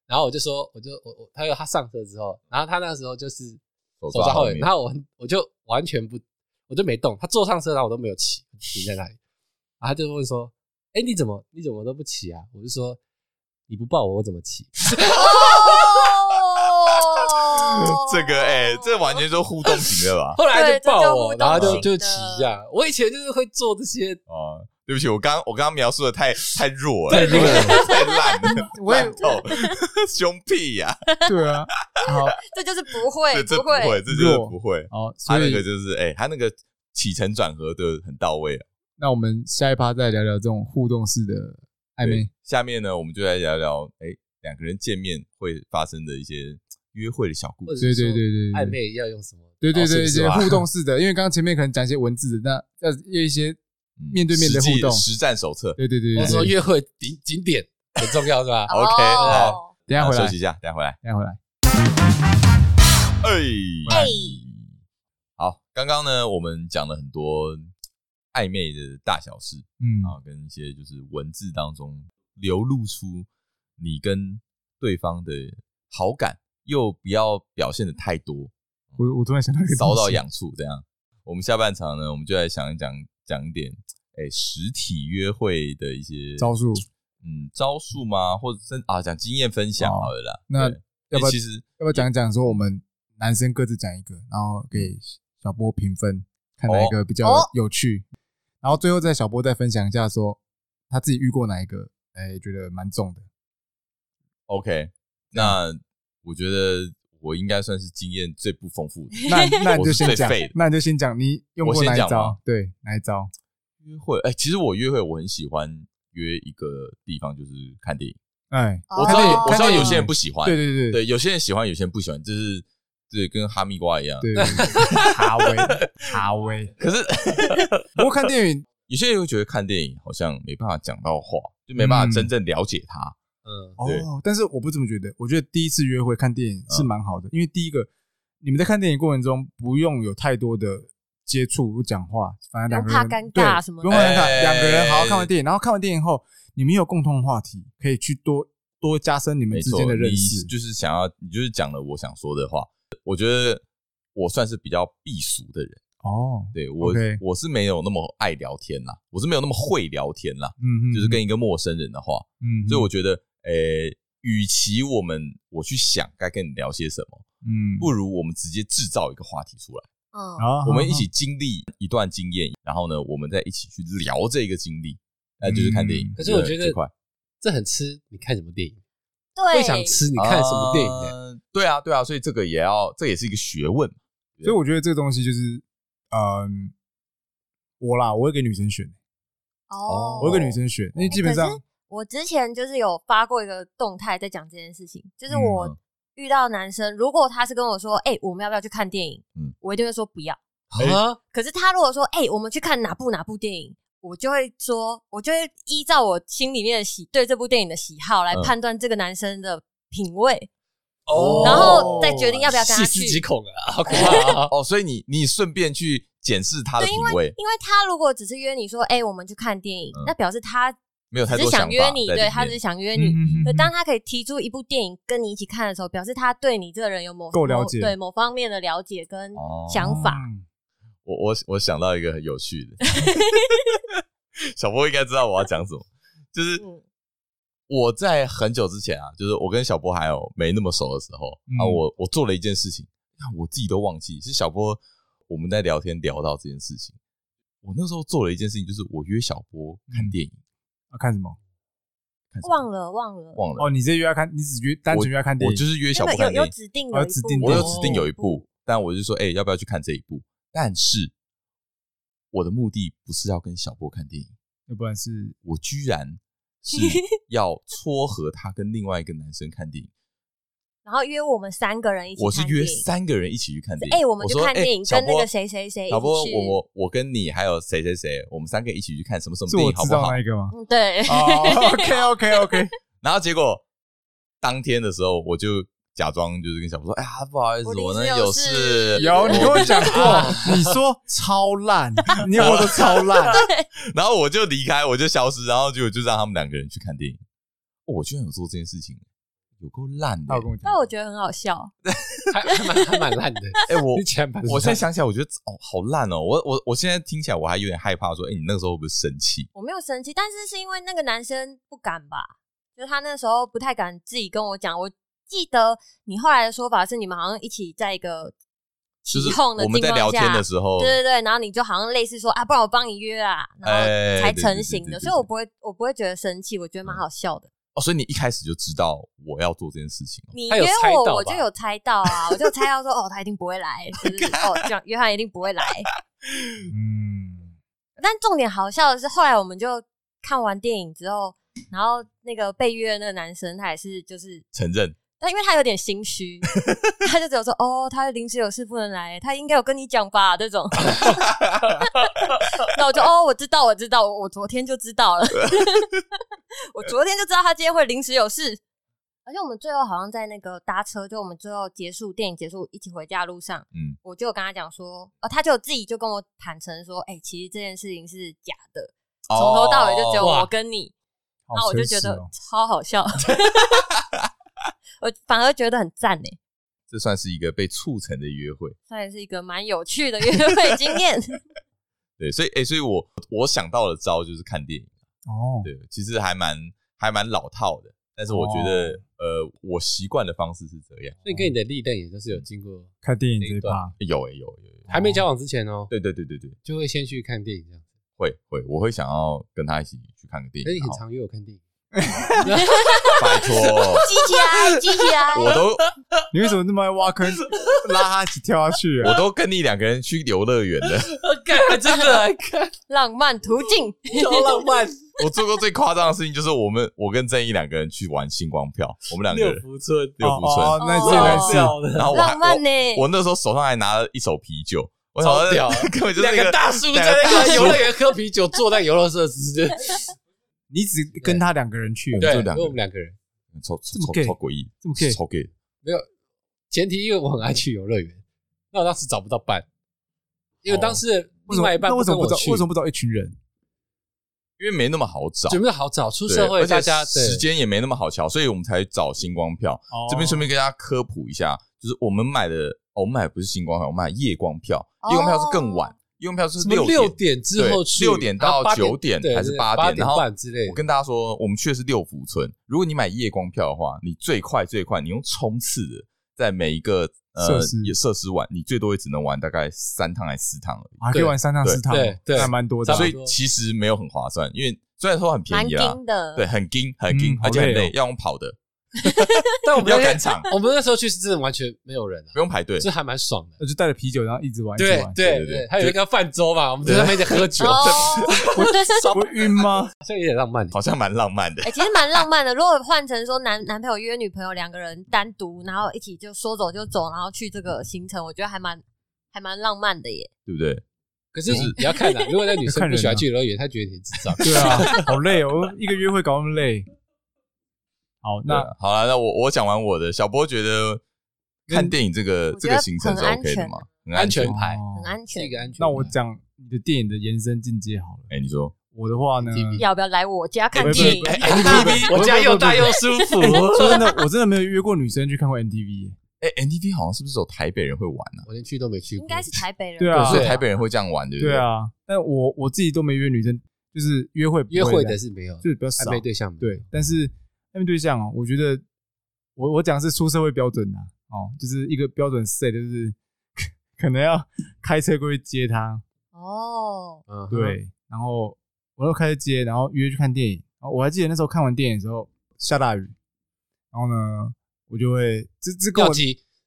然后我就说：“我就我我，他说他上车之后，然后他那时候就是手抓后面，然后我我就完全不。”我就没动，他坐上车，然后我都没有骑，停在那里。然后他就问说：“哎，你怎么你怎么都不骑啊？”我就说：“你不抱我，我怎么骑？” *laughs* 这个哎，这完全是互动型的吧？后来就抱我，然后就就骑一下。我以前就是会做这些啊。对不起，我刚我刚刚描述的太 *laughs* 太弱了，太弱了，*laughs* 太烂了，*laughs* 烂透，胸屁呀！对啊，好，这就是不会，这不会，这就是不会。哦，他那个就是哎，他那个起承转合的很到位啊。那我们下一趴再聊聊这种互动式的暧昧。下面呢，我们就来聊聊哎，两个人见面会发生的一些约会的小故事。对对对对，暧昧要用什么？对对对，一些互动式的，因为刚刚前面可能讲一些文字的，那要要一些。面对面的互动。实战手册，对对对，我说约会景景点很重要是吧？*laughs* OK，好，等下回来。休息一下，等下回来，等下回来。哎。哎，好，刚刚呢，我们讲了很多暧昧的大小事，嗯。啊，跟一些就是文字当中流露出你跟对方的好感，又不要表现的太多。我我突然想到一个搔到痒处，这样。我们下半场呢，我们就来想一讲讲一点，哎，实体约会的一些招数，嗯，招数吗？或者真啊，讲经验分享好了啦。那要不要其实要不要讲讲说我们男生各自讲一个，然后给小波评分，看哪一个比较有趣，然后最后再小波再分享一下说他自己遇过哪一个，哎，觉得蛮重的。OK，那我觉得。我应该算是经验最不丰富的，*laughs* 那那你就先讲，那你就先讲，你用过哪一招？对，哪一招？约会？哎，其实我约会我很喜欢约一个地方，就是看电影。哎，我知道，我知道有些人不喜欢，对对对对，有些人喜欢，有些人不喜欢，就是对，跟哈密瓜一样，对，*laughs* 哈威哈威。*laughs* 可是，不过看电影，有些人会觉得看电影好像没办法讲到话，就没办法真正了解他。嗯，哦，但是我不这么觉得。我觉得第一次约会看电影是蛮好的，因为第一个，你们在看电影过程中不用有太多的接触不讲话，反正两个人不怕尴尬什么，不用怕尴尬，两个人好好看完电影，然后看完电影后，你们有共同话题，可以去多多加深你们之间的认识。就是想要，你就是讲了我想说的话。我觉得我算是比较避俗的人哦，对我我是没有那么爱聊天啦，我是没有那么会聊天啦，嗯嗯，就是跟一个陌生人的话，嗯，所以我觉得。诶、欸，与其我们我去想该跟你聊些什么，嗯，不如我们直接制造一个话题出来，嗯，我们一起经历一段经验，然后呢，我们再一起去聊这个经历，那就是看电影。可是我觉得这很吃你看什么电影，对，会想吃你看什么电影。呃，对啊，对啊，所以这个也要，这也是一个学问。所以我觉得这个东西就是，嗯，我啦，我会给女生选，哦，我会给女生选，因为基本上。我之前就是有发过一个动态在讲这件事情，就是我遇到男生，如果他是跟我说，哎、欸，我们要不要去看电影？嗯，我一定会说不要。啊，可是他如果说，哎、欸，我们去看哪部哪部电影，我就会说，我就会依照我心里面的喜对这部电影的喜好来判断这个男生的品味，哦，然后再决定要不要跟他去。细思极恐啊，好可怕啊！哦，所以你你顺便去检视他的品味，因为因为他如果只是约你说，哎、欸，我们去看电影，嗯、那表示他。没有太多想，只是想约你，对，他只是想约你。所以当他可以提出一部电影跟你一起看的时候，表示他对你这个人有某够了解，对某方面的了解跟想法。我我我想到一个很有趣的，*laughs* 小波应该知道我要讲什么，就是我在很久之前啊，就是我跟小波还有没那么熟的时候啊，我我做了一件事情，我自己都忘记是小波我们在聊天聊到这件事情，我那时候做了一件事情，就是我约小波看电影。看什么？忘了忘了忘了哦！你这约要看，你只约单纯约看电影，我就是约小波看电影。有指定，有指定，我有指定有一部，但我就说，哎，要不要去看这一部？但是我的目的不是要跟小波看电影，要不然是我居然是 *laughs* 要撮合他跟另外一个男生看电影。然后约我们三个人一起，我是约三个人一起去看电影。哎，我们去看电影，跟那个谁谁谁。小波，我我我跟你还有谁谁谁，我们三个一起去看什么什么电影，好不好？那一个吗？对。OK OK OK。然后结果当天的时候，我就假装就是跟小波说：“哎呀，不好意思，我呢有事。”有你跟我讲过，你说超烂，*laughs* 你我说超烂。*laughs* 然后我就离开，我就消失，然后就就让他们两个人去看电影。我居然有做这件事情。有够烂的，但我觉得很好笑，*laughs* 还还蛮还蛮烂的。*laughs* 哎，我我现在想起来，我觉得哦，好烂哦。我我我现在听起来，我还有点害怕，说，哎，你那个时候会不会生气？我没有生气，但是是因为那个男生不敢吧？就是他那时候不太敢自己跟我讲。我记得你后来的说法是，你们好像一起在一个起哄的我们在聊天的时候，对对对，然后你就好像类似说啊，不然我帮你约啊，然后才成型的。所以我不会，我不会觉得生气，我觉得蛮好笑的。哦，所以你一开始就知道我要做这件事情。你约我，我就有猜到啊，我就猜到说，哦，他一定不会来，*laughs* 就是哦，这样约翰一定不会来。*laughs* 嗯，*laughs* 但重点好笑的是，后来我们就看完电影之后，然后那个被约的那个男生，他也是就是承认。但因为他有点心虚，*laughs* 他就只有说：“哦，他临时有事不能来，他应该有跟你讲吧？”这种，*laughs* 那我就哦，我知道，我知道，我昨天就知道了，*laughs* 我昨天就知道他今天会临时有事。而且我们最后好像在那个搭车，就我们最后结束电影结束一起回家的路上，嗯，我就跟他讲说，哦，他就自己就跟我坦诚说，哎、欸，其实这件事情是假的，从头到尾就只有我跟你，然后我就觉得超好笑，我反而觉得很赞呢。这算是一个被促成的约会，算是一个蛮有趣的约会经验。*laughs* 对，所以哎、欸，所以我我想到的招就是看电影哦。对，其实还蛮还蛮老套的，但是我觉得、哦、呃，我习惯的方式是这样。所以跟你的历练也都是有经过看电影这一趴，有哎、欸、有有，有，还没交往之前哦。对对对对对，就会先去看电影这样。会会，我会想要跟他一起去看个电影。所以很常约我看电影。*laughs* 拜托，积极啊，积极啊！我都，你为什么那么爱挖坑，*laughs* 拉他一起跳下去？我都跟你两个人去游乐园的，看，真的来看浪漫途径，超浪漫。我做过最夸张的事情就是，我们我跟正义两个人去玩星光票，我们两个人。六福村，六福村，哦，那最搞笑。然后我浪漫呢，我那时候手上还拿了一手啤酒，我超屌，*laughs* 根本就是两个大叔在那个游乐园喝啤酒，坐在游乐设施。你只跟他两个人去，对，就我们两个人，超超超超诡异，这么 gay，超 gay。没有前提，因为我很爱去游乐园，*laughs* 那我当时找不到伴，因为当时另外一半为什么不找？为什么不找一群人？因为没那么好找，没那么好找，出社会大家时间也没那么好瞧，所以我们才找星光票。这边顺便跟大家科普一下，就是我们买的，我们买的不是星光票，我们买夜光票，夜光票是更晚。夜光票是六六点之后去，六点到九点还是八点？然后之类。我跟大家说，我们去的是六福村。如果你买夜光票的话，你最快最快，你用冲刺的，在每一个呃设施玩，你最多也只能玩大概三趟还是四趟而已。还可以玩三趟四趟，对，还蛮多的。所以其实没有很划算，因为虽然说很便宜啊，对，很紧很紧，而且很累，要用跑的。*laughs* 但我们要赶场，我们那时候去是真的完全没有人，不用排队，这还蛮爽的。就带着啤酒，然后一直玩。对对对，还有一个泛舟嘛，我们在那边在喝酒，*laughs* 不 *laughs* 晕吗？好像有点浪漫，好像蛮浪漫的。哎，其实蛮浪漫的。如果换成说男男朋友约女朋友两个人单独，然后一起就说走就走，然后去这个行程，我觉得还蛮还蛮浪漫的耶，对不对？可是你要看啊，如果那女生不喜欢去游乐园，她觉得你智障。对啊，好累哦，一个约会搞那么累。好，那好了，那我我讲完我的。小波觉得看电影这个这个行程是 OK 的吗？很安全牌，很安全，一个安全。那我讲你的电影的延伸进阶好了。哎，你说我的话呢？要不要来我家看电影？NTV，*laughs* 我家又大又舒服。说 *laughs* 真的，我真的没有约过女生去看过 NTV。哎，NTV 好像是不是有台北人会玩呢？我连去都没去过。应该是台北人。对啊，所以台北人会这样玩，对不对？对啊。但我我自己都没约女生，就是约会约会的是没有，就是比较少。暧昧对象对，但是暧昧对象哦，我觉得。我我讲是出社会标准的哦，就是一个标准 set，就是可 *laughs* 能要开车过去接他哦，嗯，对，然后我要开车接，然后约去看电影。我还记得那时候看完电影的时候下大雨，然后呢，我就会这这跟我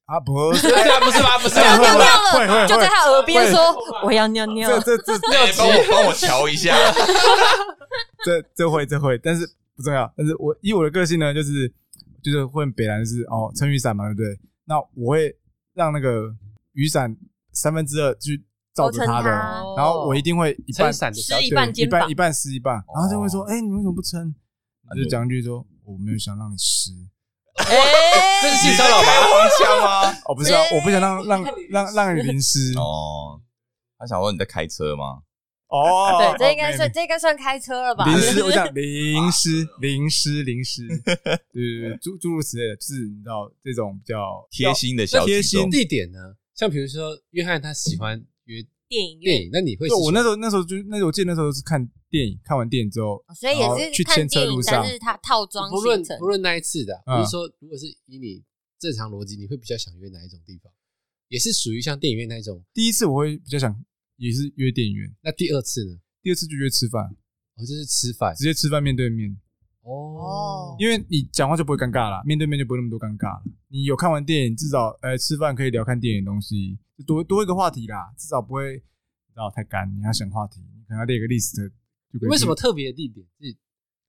啊不是啊不是吧？不是要尿尿了，就在他耳边说我要尿尿，这这 *laughs* 这尿急，帮我帮我瞧一下，*laughs* 这这会这会，但是不重要。但是我以我的个性呢，就是。就是会北兰是哦，撑雨伞嘛，对不对？那我会让那个雨伞三分之二去罩着他的，然后我一定会一半伞湿一半，一半一半湿一半，然后就会说：“哎，你为什么不撑？”就讲一句说：“我没有想让你湿。”哎，这是性骚扰吗？黄腔吗？哦，不是啊，我不想让让让让你淋湿。哦，他想问你在开车吗？哦，对，这应该算这应该算开车了吧？淋湿，*laughs* 我讲淋湿，淋湿，淋湿，对对对，诸诸如此类的，就是你知道这种比较贴心的小贴心地点呢？像比如说约翰他喜欢约电影电影，那你会？我那时候那时候就那时候我记得那时候是看电影，看完电影之后，所以也是去牵车路上，但是他套装不论不论那一次的，比如说如果是以你正常逻辑，你会比较想约哪一种地方？也是属于像电影院那种。第一次我会比较想。也是约电影院，那第二次呢？第二次就约吃饭，哦，就是吃饭，直接吃饭面对面。哦，因为你讲话就不会尴尬了，面对面就不会那么多尴尬了。你有看完电影，至少呃吃饭可以聊看电影的东西，就多多一个话题啦，至少不会知道太干。你要想话题，你可能要列个 list 就。为什么特别的地点是？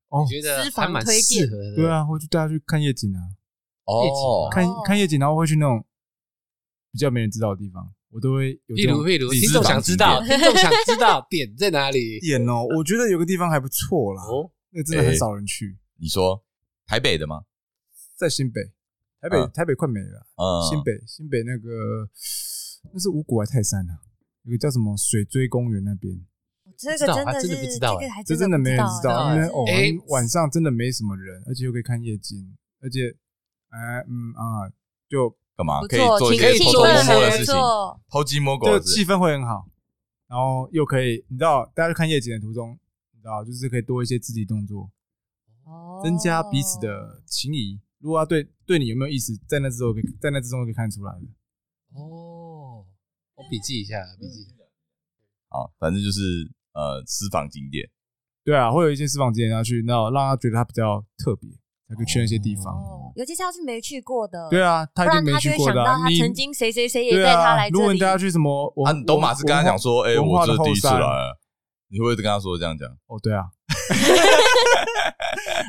哦，觉得还蛮适合的。对啊，会去带他去看夜景啊。哦，看看夜景，然后会去那种比较没人知道的地方。我都会有，例如，例如，听众想知道，*laughs* 听众想知道点在哪里？点哦，我觉得有个地方还不错啦，哦，那个真的很少人去。你说台北的吗？在新北，台北台北快没了。新北新北那个那是五股还是泰山啊？有个叫什么水锥公园那边。这个真的是，真的不知道，这真的没人知道，因为哦，晚上真的没什么人，而且又可以看夜景，而且，哎，嗯啊，就干嘛可以做一些偷偷摸摸的事情，偷鸡摸狗，就气氛会很好，然后又可以，你知道，大家看夜景的途中，你知道，就是可以多一些肢体动作，哦，增加彼此的情谊。如果他对对你有没有意思，在那之后可以，在那之中可以看出来的。哦，我笔记一下，笔记。好，反正就是。呃，私房景点，对啊，会有一些私房景点要去，那让他觉得他比较特别，才可以去那些地方。哦，尤其是要是没去过的，对啊，他一定没去过的。他曾经谁谁谁也带他来这里。如果你带他去什么，我啊，都马是跟他讲说，哎，我这第一次来，你会不会跟他说这样讲？哦，对啊，*laughs*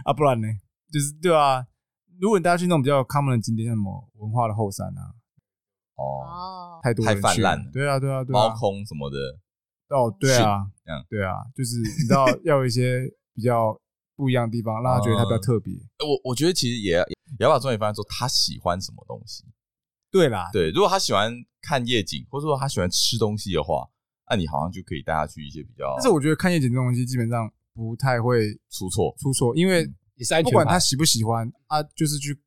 啊，不然呢？就是对啊，如果你带他去那种比较 common 的景点，像什么文化的后山啊，哦，太多太泛滥了，对啊，对啊，对猫空什么的。哦，对啊，嗯，对啊，就是你知道 *laughs* 要有一些比较不一样的地方，让他觉得他比较特别。我我觉得其实也也要把重点放在说他喜欢什么东西。对啦，对，如果他喜欢看夜景，或者说他喜欢吃东西的话，那你好像就可以带他去一些比较。但是我觉得看夜景这东西基本上不太会出错，出错，因为不管他喜不喜欢啊，就是去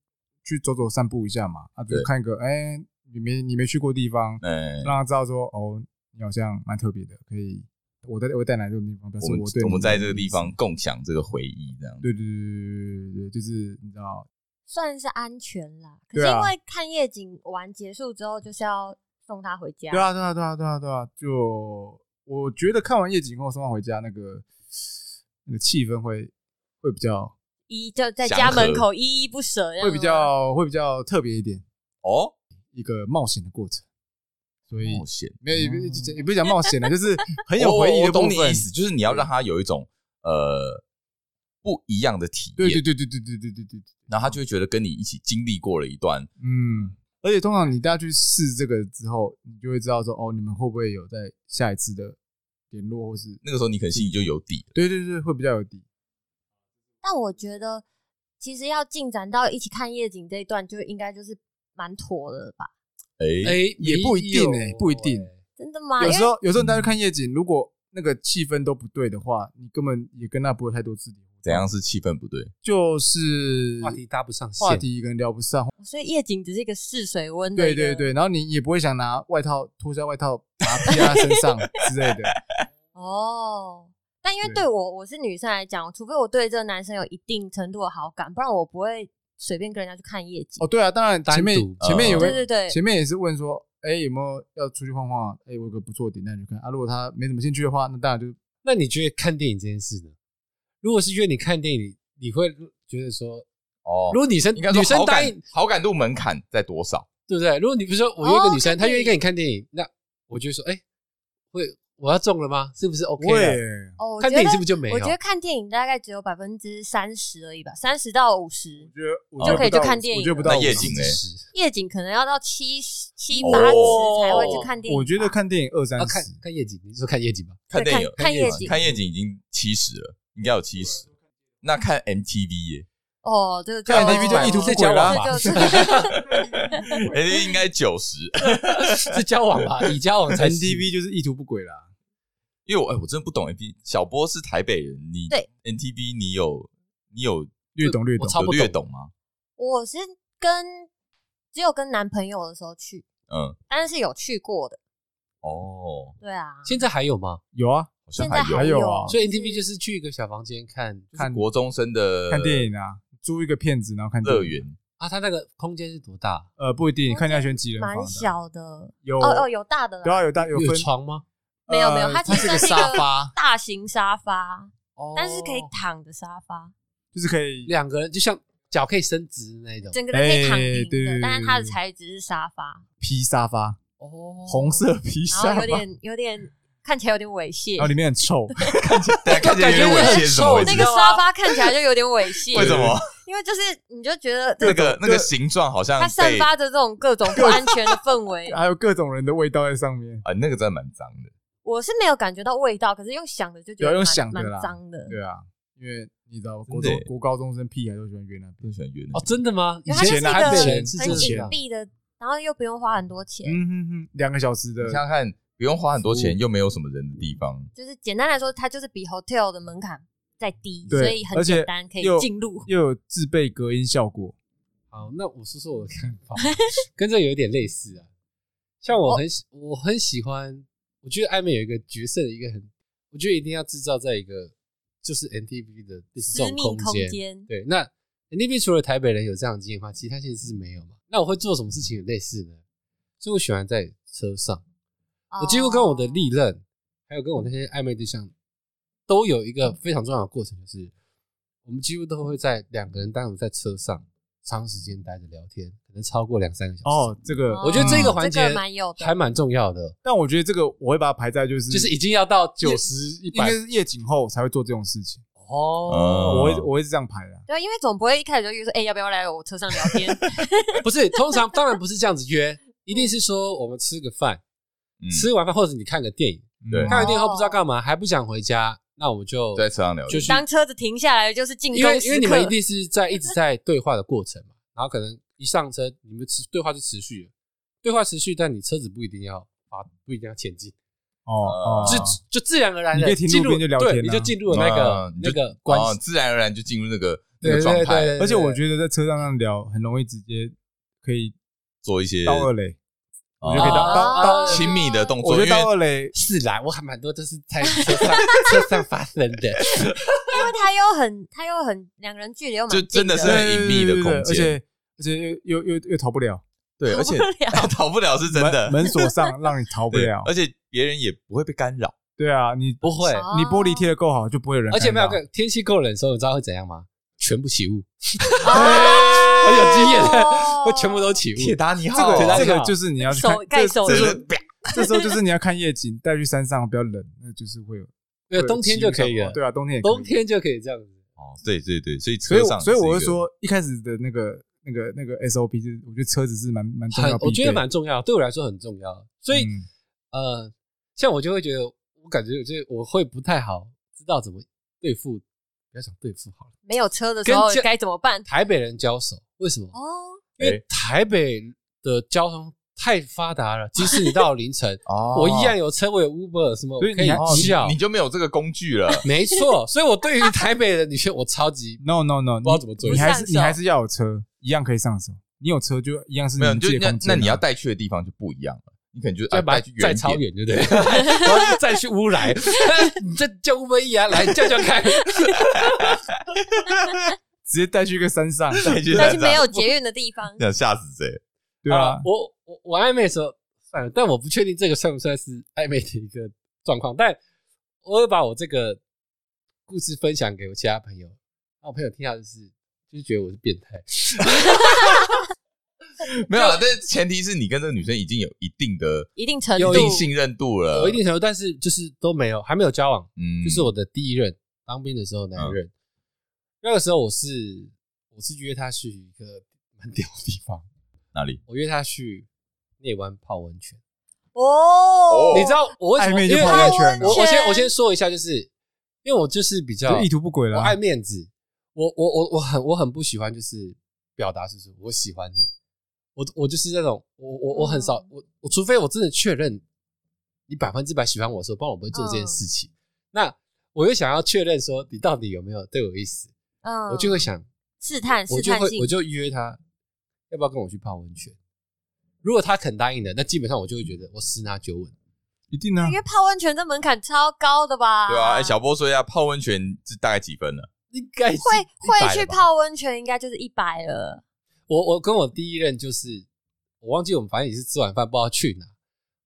去走走散步一下嘛，啊，就看一个哎，你没你没去过地方，让他知道说哦。你好像蛮特别的，可以，我带我带来这个地方，表示我对我们在这个地方共享这个回忆，这样。对对对对对对，就是你知道，算是安全啦。可是因为看夜景完结束之后，就是要送他回家。对啊对啊对啊对啊对啊，就我觉得看完夜景后送他回家，那个那个气氛会会比较依就在家门口依依不舍，会比较会比较特别一点哦，一个冒险的过程。所以冒险没有也不也不是讲冒险了，就是很有回忆的部分。我懂你意思，就是你要让他有一种呃不一样的体验。对对对对对对对对对。然后他就会觉得跟你一起经历过了一段。嗯，而且通常你大家去试这个之后，你就会知道说哦，你们会不会有在下一次的联络，或是那个时候你可能心里就有底。对对对，会比较有底。但我觉得其实要进展到一起看夜景这一段，就应该就是蛮妥的吧。哎哎，也不一定哎，不一定，真的吗？有时候有时候你大家看夜景，如果那个气氛都不对的话，你根本也跟他不会太多肢体。怎样是气氛不对？就是话题搭不上，话题可能聊不上。所以夜景只是一个试水温。对对对，然后你也不会想拿外套脱下外套把它披在他身上 *laughs* 之类的。哦，但因为对我我是女生来讲，除非我对这个男生有一定程度的好感，不然我不会。随便跟人家去看夜景哦，对啊，当然前面前面有个，对对对，前面也是问说，哎，有没有要出去晃晃？哎，我有个不错的点，那你去看啊。如果他没什么兴趣的话，那当然就……那你觉得看电影这件事呢？如果是约你看电影，你会觉得说，哦，如果女生女生答应，好感度门槛在多少？对不对？如果你比如说我约一个女生，她愿意跟你看电影，那我就说，哎，会。我要中了吗？是不是 OK 的？哦，看电影是不是就没有？我觉得看电影大概只有百分之三十而已吧，三十到五十，我觉得就可以去看电影。我觉得不到夜景呢，夜景可能要到七十七八十才会去看电影。我觉得看电影二三十，看看夜景，你说看夜景吧？看电影看夜景，看夜景已经七十了，应该有七十。那看 MTV 耶？哦，这个看 MTV 就意图是交往吧？*laughs* MTV 应该九十，*laughs* 是交往吧？以交往，MTV 就是意图不轨啦。因为我哎，我真的不懂 MTV。小波是台北人，你对 N T B 你有你有略懂略懂，差不多略懂吗？我是跟只有跟男朋友的时候去，嗯，但是有去过的。哦，对啊，现在还有吗？有啊，现在还有啊。所以 N T B 就是去一个小房间看看国中生的看电影啊，租一个片子然后看乐园啊。他那个空间是多大？呃，不一定，看你要选几人房。蛮小的，有哦哦，有大的，对啊有大有分床吗？没有没有，它其实是一个沙发，大型沙发，但是可以躺的沙发，就是可以两个人，就像脚可以伸直那种，整个人可以躺平的，但是它的材质是沙发，皮沙发哦，红色皮沙发，有点有点看起来有点猥亵，然后里面很臭，*laughs* 看起来 *laughs* 看起来有点猥亵，什么？那个沙发看起来就有点猥亵，*laughs* 为什么？因为就是你就觉得那个那个形状好像它散发着这种各种不安全的氛围，还有各种人的味道在上面啊，那个真的蛮脏的。我是没有感觉到味道，可是用想的就觉得蛮蛮脏的。对啊，因为你知道吗？国中国高中生屁孩都喜欢约那边，都喜欢约哦，真的吗？以前是一个很隐蔽的，然后又不用花很多钱，嗯哼哼，两个小时的，你想想看，不用花很多钱，又没有什么人的地方，就是简单来说，它就是比 hotel 的门槛再低，所以很简单可以进入，又有自备隔音效果。*laughs* 好，那我说说我的看法，跟这有一点类似啊。像我很喜，我很喜欢，我觉得暧昧有一个角色的一个很，我觉得一定要制造在一个就是 NTV 的这种空间。对，那 NTV 除了台北人有这样的经验的话，其他县市是没有嘛？那我会做什么事情很类似呢？所以我喜欢在车上，我几乎跟我的历任，还有跟我那些暧昧对象，都有一个非常重要的过程，就是我们几乎都会在两个人单独在车上。长时间待着聊天，可能超过两三个小时。哦，这个我觉得这个环节蛮有，还蛮重要的。但我觉得这个我会把它排在就是就是已经要到九十一百，应该是夜景后才会做这种事情。哦，我会我会是这样排的。对，因为总不会一开始就约说，哎，要不要来我车上聊天？*laughs* 不是，通常 *laughs* 当然不是这样子约，一定是说我们吃个饭，吃完饭或者你看个电影，对，看完电影后不知道干嘛，还不想回家。那我们就在车上聊，就是当车子停下来，就是进因为因为你们一定是在一直在对话的过程嘛，然后可能一上车，你们持对话就持续了，对话持续，但你车子不一定要啊，不一定要前进哦，就就自然而然的进入就聊天，你就进入了那个那个关系，自然而然就进入那个那个状态。而且我觉得在车上那聊，很容易直接可以做一些到二垒。我觉得可以到到到亲密的动作，我觉得到二垒是啦，我还蛮多都是在车上车上发生的，*laughs* 因为他又很他又很两个人距离又蛮近，就真的是很隐秘的空间，而且而且又又又又逃不了，对，而且 *laughs* 逃不了是真的，门锁上让你逃不了，而且别人也不会被干扰，对啊，你不会，你玻璃贴的够好就不会有人，而且没有个天气够冷的时候，你知道会怎样吗？全部起雾，*laughs* 很有经验，*laughs* 会全部都起雾。铁达尼号，这个这个就是你要去看，盖手，*laughs* 这时候就是你要看夜景，带去山上比较冷，那就是会有。*laughs* 对，冬天就可以了。对啊，冬天冬天就可以这样子。哦，对对对，所以所以所以我会说，一开始的那个那个那个 SOP，就是我觉得车子是蛮蛮重要，我觉得蛮重要，对我来说很重要。所以呃，像我就会觉得，我感觉就我会不太好知道怎么对付。不要想对付好了，没有车的时候该怎么办？台北人交手，为什么？哦，因为台北的交通太发达了，*laughs* 即使你到凌晨，哦，我一样有车，我有 Uber 什么，可以叫，你就没有这个工具了。*laughs* 没错，所以我对于台北的女生，我超级 *laughs* no no no，不知道怎么做。你还是你还是要有车，一样可以上手。你有车就一样是没有，就那那你要带去的地方就不一样了。你可能就再把再超远，对不对？然后再去乌来，你这叫乌龟啊，来叫叫看，直接带去一个 *laughs* 山上，带去没有捷运的地方，想 *laughs* 吓死谁？对啊，我我我暧昧的时候算了，但我不确定这个算不算是暧昧的一个状况。但我会把我这个故事分享给我其他朋友，那我朋友听到就是就是觉得我是变态。*laughs* 没有，但前提是你跟这个女生已经有一定的、一定程度、有一定信任度了，有一定程度，但是就是都没有，还没有交往。嗯，就是我的第一任当兵的时候男人，那个时候我是我是约他去一个蛮屌的地方，哪里？我约他去内湾泡温泉。哦，你知道我为什么？因为泡温泉。我我先我先说一下，就是因为我就是比较意图不轨了，我爱面子，我我我我很我很不喜欢就是表达是说我喜欢你。我我就是那种，我我我很少，我我除非我真的确认你百分之百喜欢我的时候，不然我不会做这件事情。那我又想要确认说你到底有没有对我意思，嗯，我就会想试探，我就会我就约他要不要跟我去泡温泉。如果他肯答应的，那基本上我就会觉得我十拿九稳，一定啊，因为泡温泉这门槛超高的吧？对啊，哎，小波说一下泡温泉是大概几分呢？应该会会去泡温泉，应该就是一百了。我我跟我第一任就是，我忘记我们反正也是吃晚饭，不知道去哪，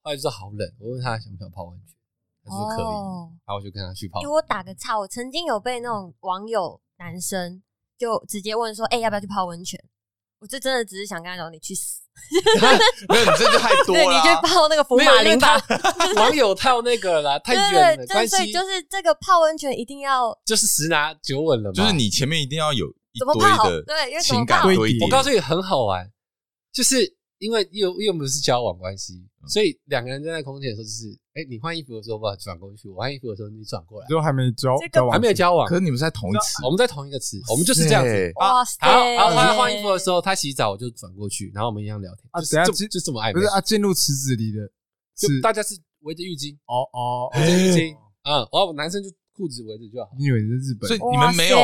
后来就说好冷，我问他想不想泡温泉，他说可以，哦、然后我就跟他去泡。给我打个岔，我曾经有被那种网友男生就直接问说，哎、欸，要不要去泡温泉？我就真的只是想跟他讲，你去死，*laughs* 没有，你这就太多了，对，你去泡那个福马林吧。网友套那个啦，*laughs* 太远了，关系就是这个泡温泉一定要就是十拿九稳了嘛，就是你前面一定要有。怎么泡？对，因为怎么泡？我告诉你很好玩，就是因为又又不是交往关系，所以两个人站在那空间的时候，就是，哎，你换衣服的时候把转过去，我换衣服的时候你转过来，就还没交交往，还没有交往，可是你们是在同一池，我们在同一个池，我们就是这样子。哇塞！好，好，他换衣服的时候，他洗澡，我就转过去，然后我们一样聊天。啊，等下就就这么暧昧。不是啊，进入池子里的，就大家是围着浴巾，哦哦，围着浴巾，嗯，然后男生就。裤子围着就好。你以为是日本？所以你们没有，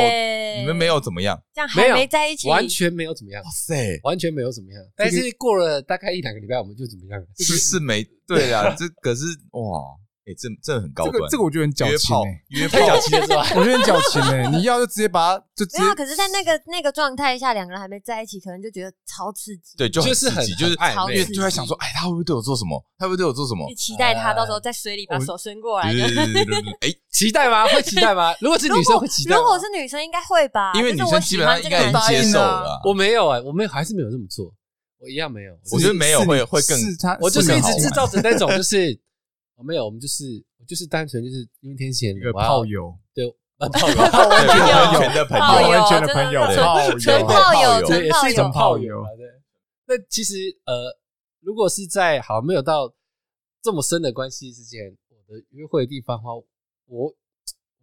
你们没有怎么样？这样还没在一起，完全没有怎么样。哇塞，完全没有怎么样。但是过了大概一两个礼拜，我们就怎么样了？是是没对啊，这可是哇。哎，这这很高端，这个这个我觉得很矫情哎，约炮矫情是吧？我觉得很矫情哎，你要就直接把它就直接。可是，在那个那个状态下，两个人还没在一起，可能就觉得超刺激。对，就是很就是超刺激，就在想说，哎，他会不会对我做什么？他会不会对我做什么？你期待他到时候在水里把手伸过来。哎，*laughs* 期待吗？会期待吗？如果是女生会期待。如果是女生，应该会吧？因为女生基本上应该能接受了。我没有哎，我没有，还是没有这么做。我一样没有。我觉得没有会会更，我就是一直制造着那种就是。我没有，我们就是就是单纯就是因为天气很热，*laughs* *laughs* 炮友对，炮友，泡温泉的朋友，泡温泉的朋友，纯炮友，对，也是一种炮友。对，那其实呃，如果是在好没有到这么深的关系之前，我的约会的地方的话，我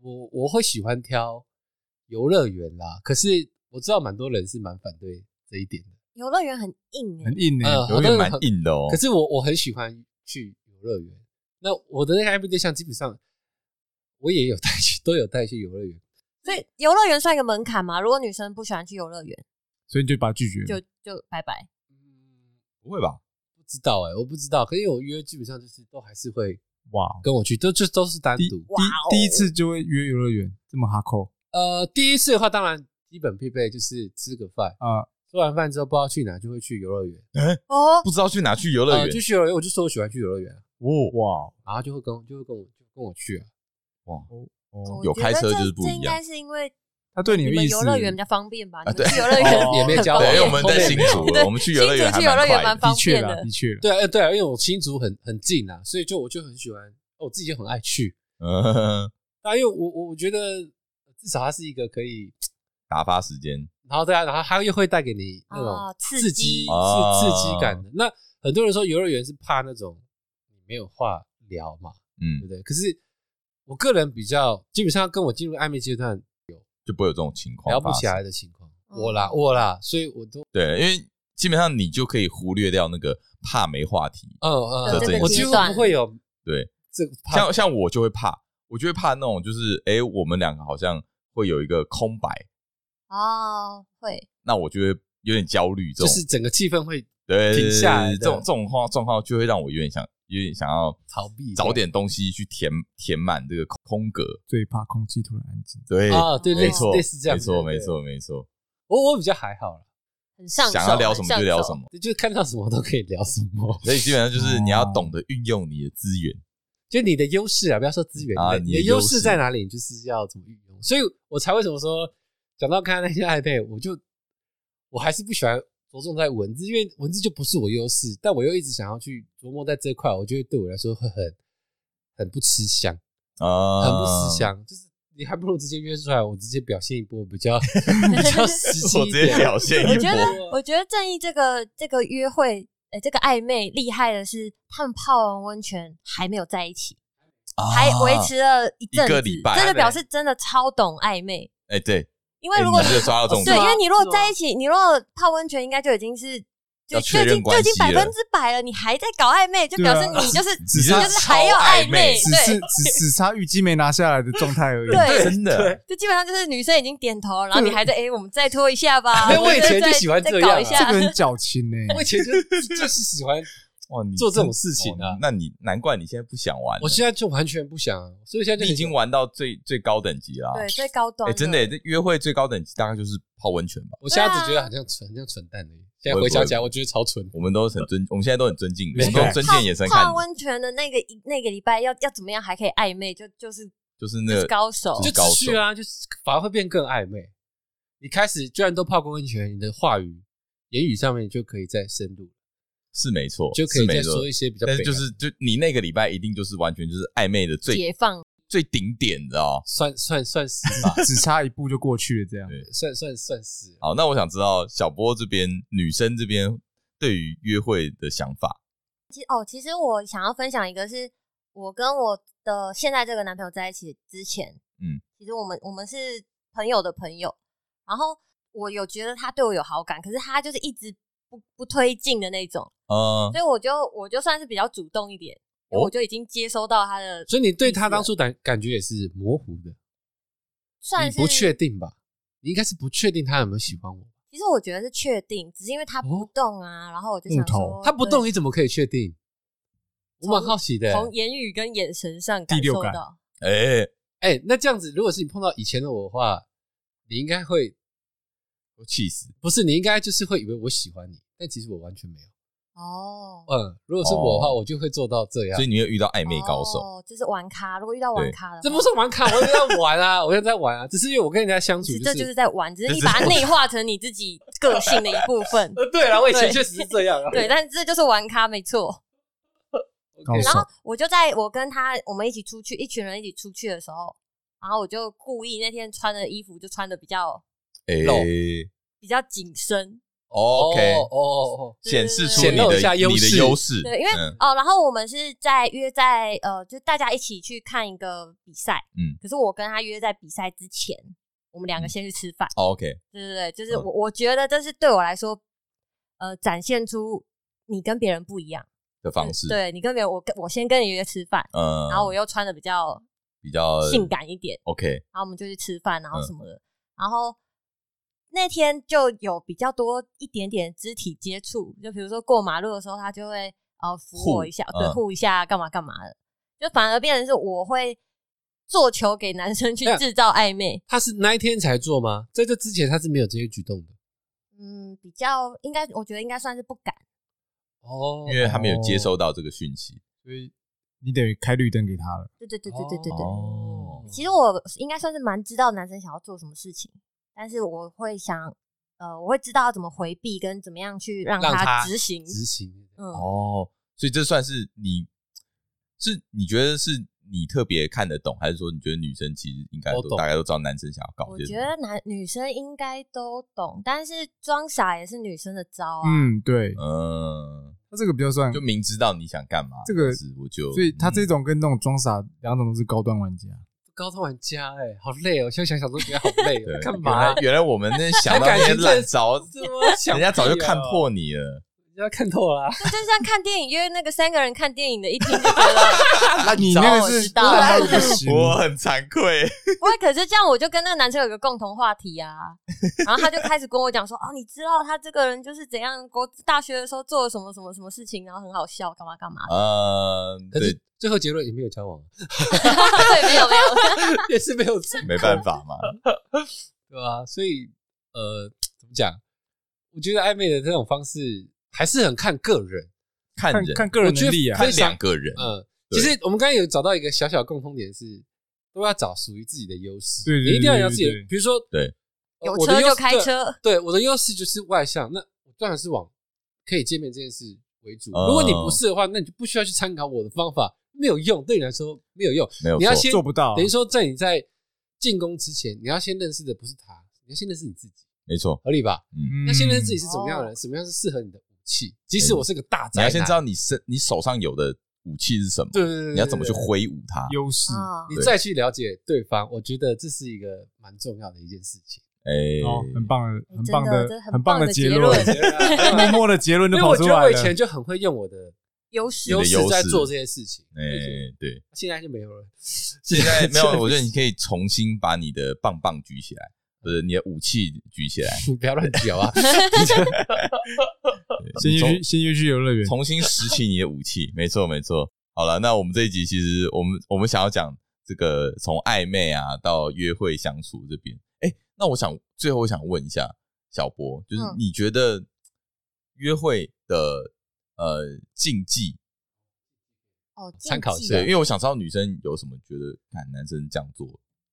我我会喜欢挑游乐园啦。可是我知道蛮多人是蛮反对这一点的。游乐园很硬，很硬呢，游乐园蛮硬的哦。可是我我很喜欢去游乐园。那我的那个暧昧对象基本上，我也有带去，都有带去游乐园。所以游乐园算一个门槛吗？如果女生不喜欢去游乐园，所以你就把她拒绝，就就拜拜。嗯，不会吧？不知道哎、欸，我不知道。可是我约基本上就是都还是会哇跟我去，都就都是单独。第第一次就会约游乐园这么哈扣？呃，第一次的话，当然基本配备就是吃个饭啊，吃完饭之后不知道去哪，就会去游乐园。哎哦，不知道去哪去游乐园，就去游乐园。我就说我喜欢去游乐园。哦哇，然后就会跟就会跟我就跟我去啊，哇哦哦，有开车就是不一样。应该是因为他对你的意思，游乐园比较方便吧？*laughs* 啊，对，游乐园也没 *laughs* 交对。因为我们在新竹，我们去游乐园去游乐园蛮方便的，的确。对啊，对啊，因为我新竹很很近啊，所以就我就很喜欢，我自己就很爱去。嗯，那因为我我我觉得至少它是一个可以 *tsk* 打发时间，然后对啊，然后它又会带给你那种刺激、刺刺激感的。那很多人说游乐园是怕那种你没有话。聊嘛，嗯，对不对？可是我个人比较基本上跟我进入暧昧阶段有就不会有这种情况，聊不起来的情况。我啦，我啦，所以我都对，因为基本上你就可以忽略掉那个怕没话题。嗯嗯，我几乎不会有对这像像我就会怕，我就会怕那种就是哎，我们两个好像会有一个空白哦，会，那我就会有点焦虑，就是整个气氛会对停下来，这种这种状状况就会让我有点想。有点想要逃避，找点东西去填填满这个空格。最怕空气突然安静。对啊，对，没错，类似这样，没错，没错，没错。我我比较还好了，很上，想要聊什么就聊什么，就看到什么都可以聊什么。所以基本上就是你要懂得运用你的资源，就你的优势啊，不要说资源啊，你的优势在哪里，就是要怎么运用。所以我才为什么说讲到看那些 iPad，我就我还是不喜欢。着重在文字，因为文字就不是我优势，但我又一直想要去琢磨在这块，我觉得对我来说会很很不吃香啊，很不吃香。就是你还不如直接约出来，我直接表现一波比较 *laughs* 比较实际一点。我直接表现一波。我觉得，我觉得正义这个这个约会，哎，这个暧昧厉害的是，他们泡完温泉还没有在一起，还维持了一阵子，这就表示真的超懂暧昧。哎，对。因为如果抓到 *laughs* 这种对，因为你如果在一起，你如果泡温泉，应该就已经是就就已经就已经百分之百了。你还在搞暧昧，就表示你就是 *laughs* 只是就是还要暧昧，只是只只差浴巾没拿下来的 *laughs* 状态而已。对，真的，就基本上就是女生已经点头，然后你还在哎，我们再拖一下吧。我以前就喜欢这样，这个很矫情呢。我以前就就是喜欢。哇，你做这种事情啊？那你难怪你现在不想玩。我现在就完全不想，所以现在你已经玩到最最高等级了。对，最高端。哎，真的，这约会最高等级大概就是泡温泉吧。我现在只觉得好像蠢，像蠢蛋而已。现在回想起来，我觉得超蠢。我们都很尊，我们现在都很尊敬，用尊敬眼神看。泡温泉的那个那个礼拜要要怎么样还可以暧昧？就就是就是那个高手，就持续啊，就是反而会变更暧昧。你开始居然都泡过温泉，你的话语、言语上面就可以再深入。是没错，就可以再说一些比较，但是就是就你那个礼拜一定就是完全就是暧昧的最解放最顶点，的哦，算算算是吧，*laughs* 只差一步就过去了，这样，对，算算算是。好，那我想知道小波这边女生这边对于约会的想法，其实哦，其实我想要分享一个，是我跟我的现在这个男朋友在一起之前，嗯，其实我们我们是朋友的朋友，然后我有觉得他对我有好感，可是他就是一直不不推进的那种，嗯，所以我就我就算是比较主动一点，因为我就已经接收到他的，所以你对他当初感感觉也是模糊的，算是不确定吧？你应该是不确定他有没有喜欢我。其实我觉得是确定，只是因为他不动啊，哦、然后我就想说，他不动你怎么可以确定？我蛮好奇的，从言语跟眼神上感受到。哎哎、欸，那这样子，如果是你碰到以前的我的话，你应该会我气死。不是，你应该就是会以为我喜欢你，但其实我完全没有。哦，嗯，如果是我的话，我就会做到这样。所以你会遇到暧昧高手，哦，就是玩咖。如果遇到玩咖的，这不是玩咖，我也在玩啊，我也在玩啊。只是因为我跟人家相处，这就是在玩，只是你把它内化成你自己个性的一部分。*laughs* 对啊，我以前确实是这样啊。对，但是这就是玩咖，没错。*laughs* 然后我就在我跟他我们一起出去，一群人一起出去的时候，然后我就故意那天穿的衣服就穿的比较露，比较紧身。OK，哦哦，显示出你的你的优势。对，因为哦，然后我们是在约在呃，就大家一起去看一个比赛。嗯，可是我跟他约在比赛之前，我们两个先去吃饭。OK，对对对，就是我我觉得这是对我来说，呃，展现出你跟别人不一样的方式。对，你跟别人，我跟我先跟你约吃饭，嗯，然后我又穿的比较比较性感一点。OK，然后我们就去吃饭，然后什么的，然后。那天就有比较多一点点肢体接触，就比如说过马路的时候，他就会呃扶我一下，护对，护一下，干嘛干嘛的，就反而变成是我会做球给男生去制造暧昧。他是那一天才做吗？在这之前他是没有这些举动的。嗯，比较应该，我觉得应该算是不敢。哦，因为他没有接收到这个讯息，所以你等于开绿灯给他了。对对对对对对对。哦，其实我应该算是蛮知道男生想要做什么事情。但是我会想，呃，我会知道怎么回避，跟怎么样去让他执行执行。嗯，哦，所以这算是你，是你觉得是你特别看得懂，还是说你觉得女生其实应该都大概都知道男生想要搞？我觉得男女生应该都懂，但是装傻也是女生的招啊。嗯，对，嗯，他这个比较算，就明知道你想干嘛，这个我就，所以他这种跟那种装傻两种都是高端玩家。高通玩家哎、欸，好累哦！现在想想都觉得好累。哦干嘛、啊？原来我们那想到那些烂招，人家早就看破你了。人家看透了、啊。*laughs* 就像看电影，因为那个三个人看电影的，一听就觉得。*laughs* 那你那个是？我很惭愧。*laughs* 不会，可是这样我就跟那个男生有个共同话题啊。然后他就开始跟我讲说：“哦，你知道他这个人就是怎样？国大学的时候做了什么什么什么事情，然后很好笑，干嘛干嘛。”嗯，可是。最后结论也没有交往，对，没有没有，也是没有，没办法嘛，对吧？所以呃，怎么讲？我觉得暧昧的这种方式还是很看个人，看人看个人能力啊，看两个人。嗯，其实我们刚才有找到一个小小共通点是，都要找属于自己的优势，对你一定要有自己的。比如说，对，有车就开车，对，我的优势就是外向，那我当然是往可以见面这件事为主。如果你不是的话，那你就不需要去参考我的方法。没有用，对你来说没有用。没有，你要先做不到。等于说，在你在进攻之前，你要先认识的不是他，你要先认识你自己。没错，合理吧？嗯，那先认识自己是怎么样的人，什么样是适合你的武器。即使我是个大宅男，你要先知道你身你手上有的武器是什么。对对对，你要怎么去挥舞它？优势，你再去了解对方，我觉得这是一个蛮重要的一件事情。哎，很棒的，很棒的，很棒的结论，*laughs* 默默的结论都跑出来了。我觉得我以前就很会用我的。优势优势在做这些事情，哎，对，现在就没有了。现在没有，*laughs* 我觉得你可以重新把你的棒棒举起来，或者你的武器举起来。*laughs* 你不要乱讲啊！先去先去去游乐园，重新拾起你的武器。没错，没错。好了，那我们这一集其实我们我们想要讲这个从暧昧啊到约会相处这边。哎，那我想最后我想问一下小波，就是你觉得约会的？呃，禁忌哦，参考一下，因为我想知道女生有什么觉得，看男生这样做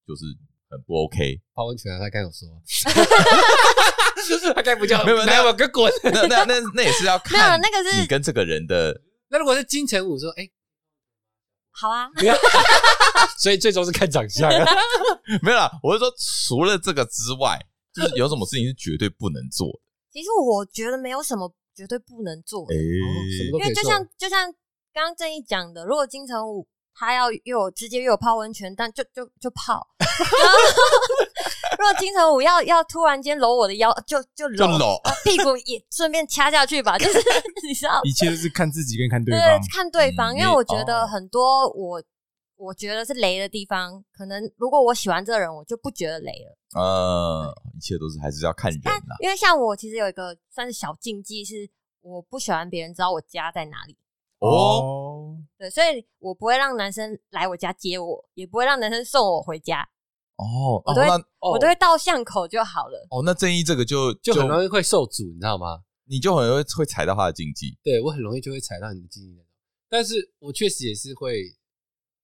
就是很不 OK。泡温泉啊，他刚有说，*laughs* 他该不叫没有没有，给我滚！*laughs* 那那那那也是要看，没有那个是你跟这个人的。那如果是金城武说，哎，好啊，*laughs* 所以最终是看长相。没有啦，我是说，除了这个之外，就是有什么事情是绝对不能做的。其实我觉得没有什么。绝对不能做。哎，什么都可以做。因为就像就像刚刚正义讲的，如果金城武他要约我直接约我泡温泉，但就就就泡。*laughs* 如果金城武要要突然间搂我的腰，就就搂，屁股也顺便掐下去吧。就是 *laughs* 你知道，一切都是看自己跟看对方，对，看对方。因为我觉得很多我我觉得是雷的地方，可能如果我喜欢这个人，我就不觉得雷了。呃，一切都是还是要看人啦。因为像我其实有一个算是小禁忌，是我不喜欢别人知道我家在哪里。哦，对，所以我不会让男生来我家接我，也不会让男生送我回家。哦，我都会，我都会到巷口就好了。哦，那正义这个就就很容易会受阻，你知道吗？你就很容易会踩到他的禁忌。对，我很容易就会踩到你的禁忌。但是我确实也是会，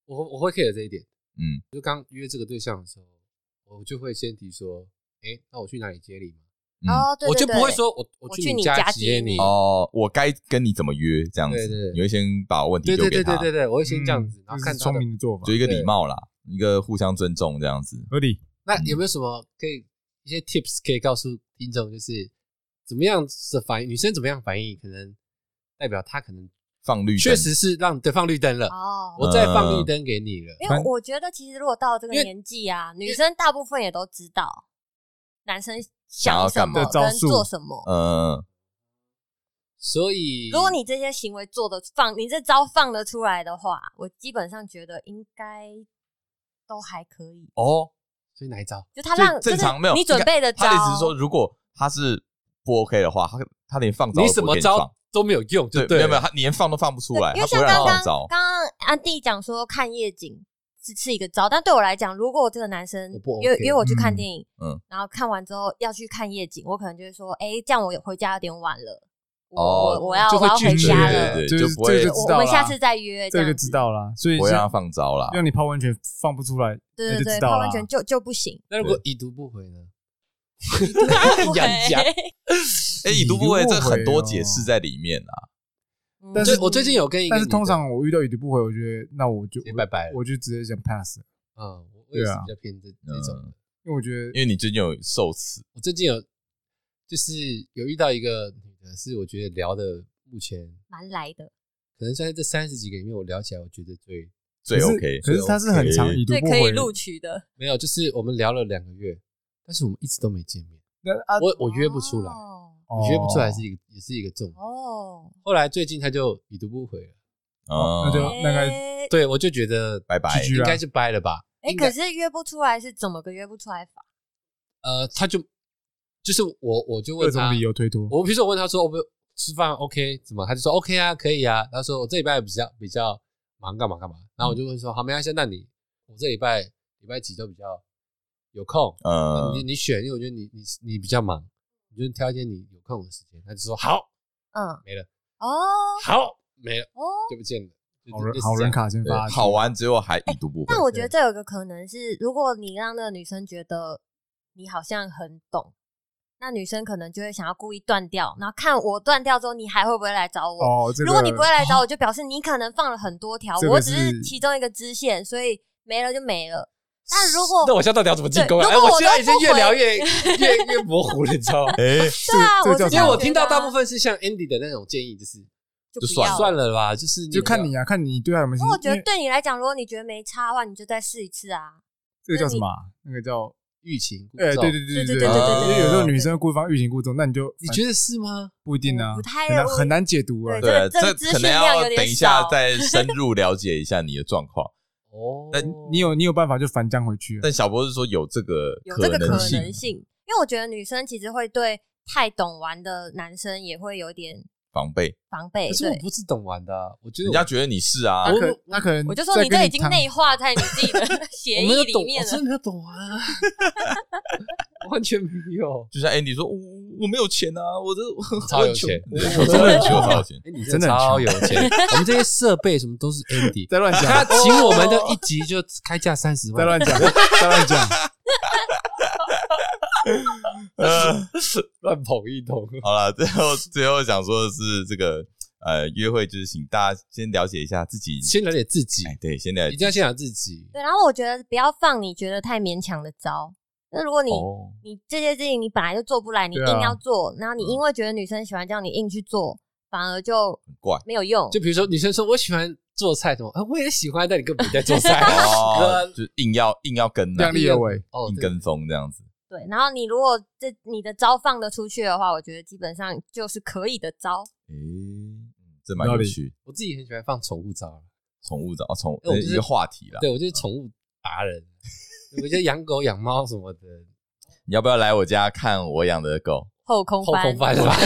我我会 care 这一点。嗯，就刚约这个对象的时候，我就会先提说，哎，那我去哪里接你吗？哦，对，我就不会说我我去你家接你。哦，我该跟你怎么约这样子？对对，你会先把问题丢给他。对对对对，我会先这样子，然后看聪明的做法，就一个礼貌啦。一个互相尊重这样子合理。那有没有什么可以一些 tips 可以告诉听众，就是怎么样的反应？女生怎么样反应，可能代表她可能放绿灯，确实是让对放绿灯了。哦，我再放绿灯给你了。因为我觉得其实如果到了这个年纪啊，女生大部分也都知道男生想什么跟做什么。嗯。所以，如果你这些行为做的放，你这招放得出来的话，我基本上觉得应该。都还可以哦，所以哪一招？就他让正常没有你准备的招。他的意思是说，如果他是不 OK 的话，他他连放招你什么招都没有用，对，没有没有，他连放都放不出来。因为像刚刚刚刚安迪讲说看夜景是是一个招，但对我来讲，如果我这个男生约约我去看电影，嗯，然后看完之后要去看夜景，我可能就会说，哎，这样我回家有点晚了。我我要我要回家了，对，就不会。我们下次再约，这个就知道啦。所以不要放招了，让你泡温泉放不出来，对对对，泡温泉就就不行。那如果已读不回呢？*laughs* 养家，*laughs* 哎，已读不回，这很多解释在里面啊。但是我最近有跟一个，但是通常我遇到已读不回，我觉得那我就拜拜，我就直接想 pass。嗯，我也是比较偏这这种，因为我觉得，因为你最近有受刺，我最近有就是有遇到一个。是我觉得聊的目前蛮来的，可能在这三十几个里面，我聊起来我觉得最最 OK。可是他是很长已读不回，可以录取的。没有，就是我们聊了两个月，但是我们一直都没见面。我我约不出来，我约不出来是一个也是一个重点。哦。后来最近他就已读不回了。哦，那就那个，对我就觉得拜拜，应该是掰了吧？哎，可是约不出来是怎么个约不出来法？呃，他就。就是我，我就问他，各种理由推脱。我比如说我问他说，我不吃饭，OK？怎么？他就说 OK 啊，可以啊。他说我这礼拜比较比较忙，干嘛干嘛。然后我就问说，好，没关系，那你我这礼拜礼拜几都比较有空？嗯，你你选，因为我觉得你你你比较忙，你就挑一天你有空的时间。他就说好，嗯，没了。哦，好，没了。哦，就不见了。好人好人卡先发，好完之后还已读不回。但我觉得这有个可能是，如果你让那个女生觉得你好像很懂。那女生可能就会想要故意断掉，然后看我断掉之后，你还会不会来找我？哦这个、如果你不会来找我，就表示你可能放了很多条，我只是其中一个支线，所以没了就没了。但如果那我现在到底要怎么进攻啊？哎，我现在已经越聊越越越模糊了，你知道吗？*laughs* 哎，对啊，我因为我听到大部分是像 Andy 的那种建议，就是就算算了吧，就是就看你啊，看你对他有没有。我觉得对你来讲，如果你觉得没差的话，你就再试一次啊。这个叫什么？那个叫。欲擒故纵，对对对对对对对，因为有时候女生故意放欲擒故纵，那你就你觉得是吗？不一定啊，不太很难很难解读啊。对，这可能要等一下再深入了解一下你的状况。哦，但你有你有办法就反将回去。但小博是说有这个有这个可能性，因为我觉得女生其实会对太懂玩的男生也会有点。防备，防备。可是我不是懂玩的，我觉得人家觉得你是啊。那可那可能，我就说你这已经内化在你自己的 *laughs* 协议里面了。我真的没有懂玩啊，*laughs* 完全没有。就像 Andy 说，我我没有钱啊，我这超有钱，我真的很穷，超有钱，你真的超有钱。我们这些设备什么都是 Andy *laughs* 在乱讲，他请我们的一集就开价三十万，在乱讲，在乱讲。呃，乱捧一通。好了，最后最后想说的是，这个呃，约会就是请大家先了解一下自己，先了解自己。哎，对，先了解，一定要先了解自己。对，然后我觉得不要放你觉得太勉强的招，那如果你你这些事情你本来就做不来，你硬要做，然后你因为觉得女生喜欢这样，你硬去做，反而就怪没有用。就比如说女生说我喜欢做菜，怎么啊，我也喜欢，但你根本没在做菜，*laughs* 就硬要硬要跟，量力而为，硬跟风这样子。对，然后你如果这你的招放得出去的话，我觉得基本上就是可以的招。诶，这蛮有趣。我自己很喜欢放宠物招，宠物招，宠物一个话题啦。对，我就是宠物达人，我觉得养狗养猫什么的。你要不要来我家看我养的狗？后空翻，后空翻是吧？*laughs*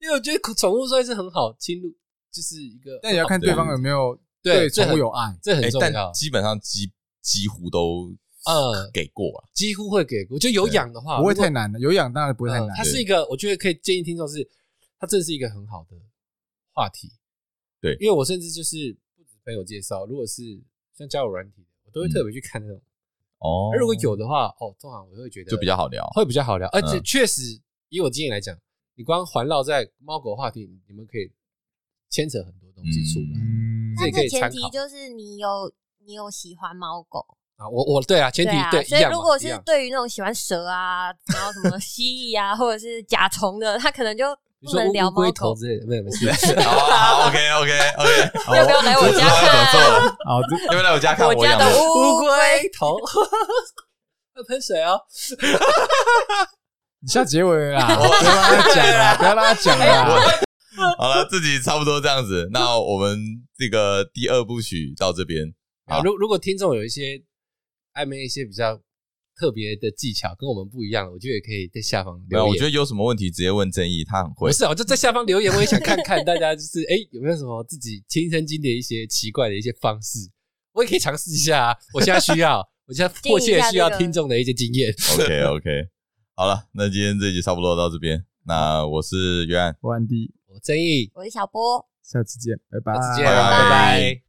因为我觉得宠物算是很好侵入，就是一个。但你要看对方有没有对宠物有爱，这很重要。基本上几几乎都。呃，给过啊，几乎会给过。就有养的话，不会太难的。有养当然不会太难。它是一个，我觉得可以建议听众是，它这是一个很好的话题。对，因为我甚至就是不止朋友介绍，如果是像交友软体的，我都会特别去看那种。哦。而如果有的话，哦，通常我会觉得就比较好聊，会比较好聊。而且确实，以我经验来讲，你光环绕在猫狗话题，你们可以牵扯很多东西出来。嗯。但是前提就是你有你有喜欢猫狗。啊，我我对啊，前提对，所以如果是对于那种喜欢蛇啊，然后什么蜥蜴啊，或者是甲虫的，他可能就不能聊猫头之类的，没有没事。*laughs* 好，OK OK OK，要不要来我家看？好，要不要来我家看？我家的乌龟头，*laughs* 要喷水哦。*laughs* 你下结尾啦，不要让他讲啦，不要让他讲啦。好了，自己差不多这样子，那我们这个第二部曲到这边啊。如如果听众有一些。暧昧一些比较特别的技巧，跟我们不一样，我觉得也可以在下方留言。我觉得有什么问题直接问正义，他很会。不是啊，我就在下方留言，我也想看看大家就是哎、欸、有没有什么自己亲身经历的一些奇怪的一些方式，我也可以尝试一下啊。我现在需要，我现在迫切需要听众的一些经验。OK OK，*laughs* 好了，那今天这集差不多到这边。那我是约翰，我安迪，我正义，我是小波，下次见，拜拜，下次见，拜拜。拜拜。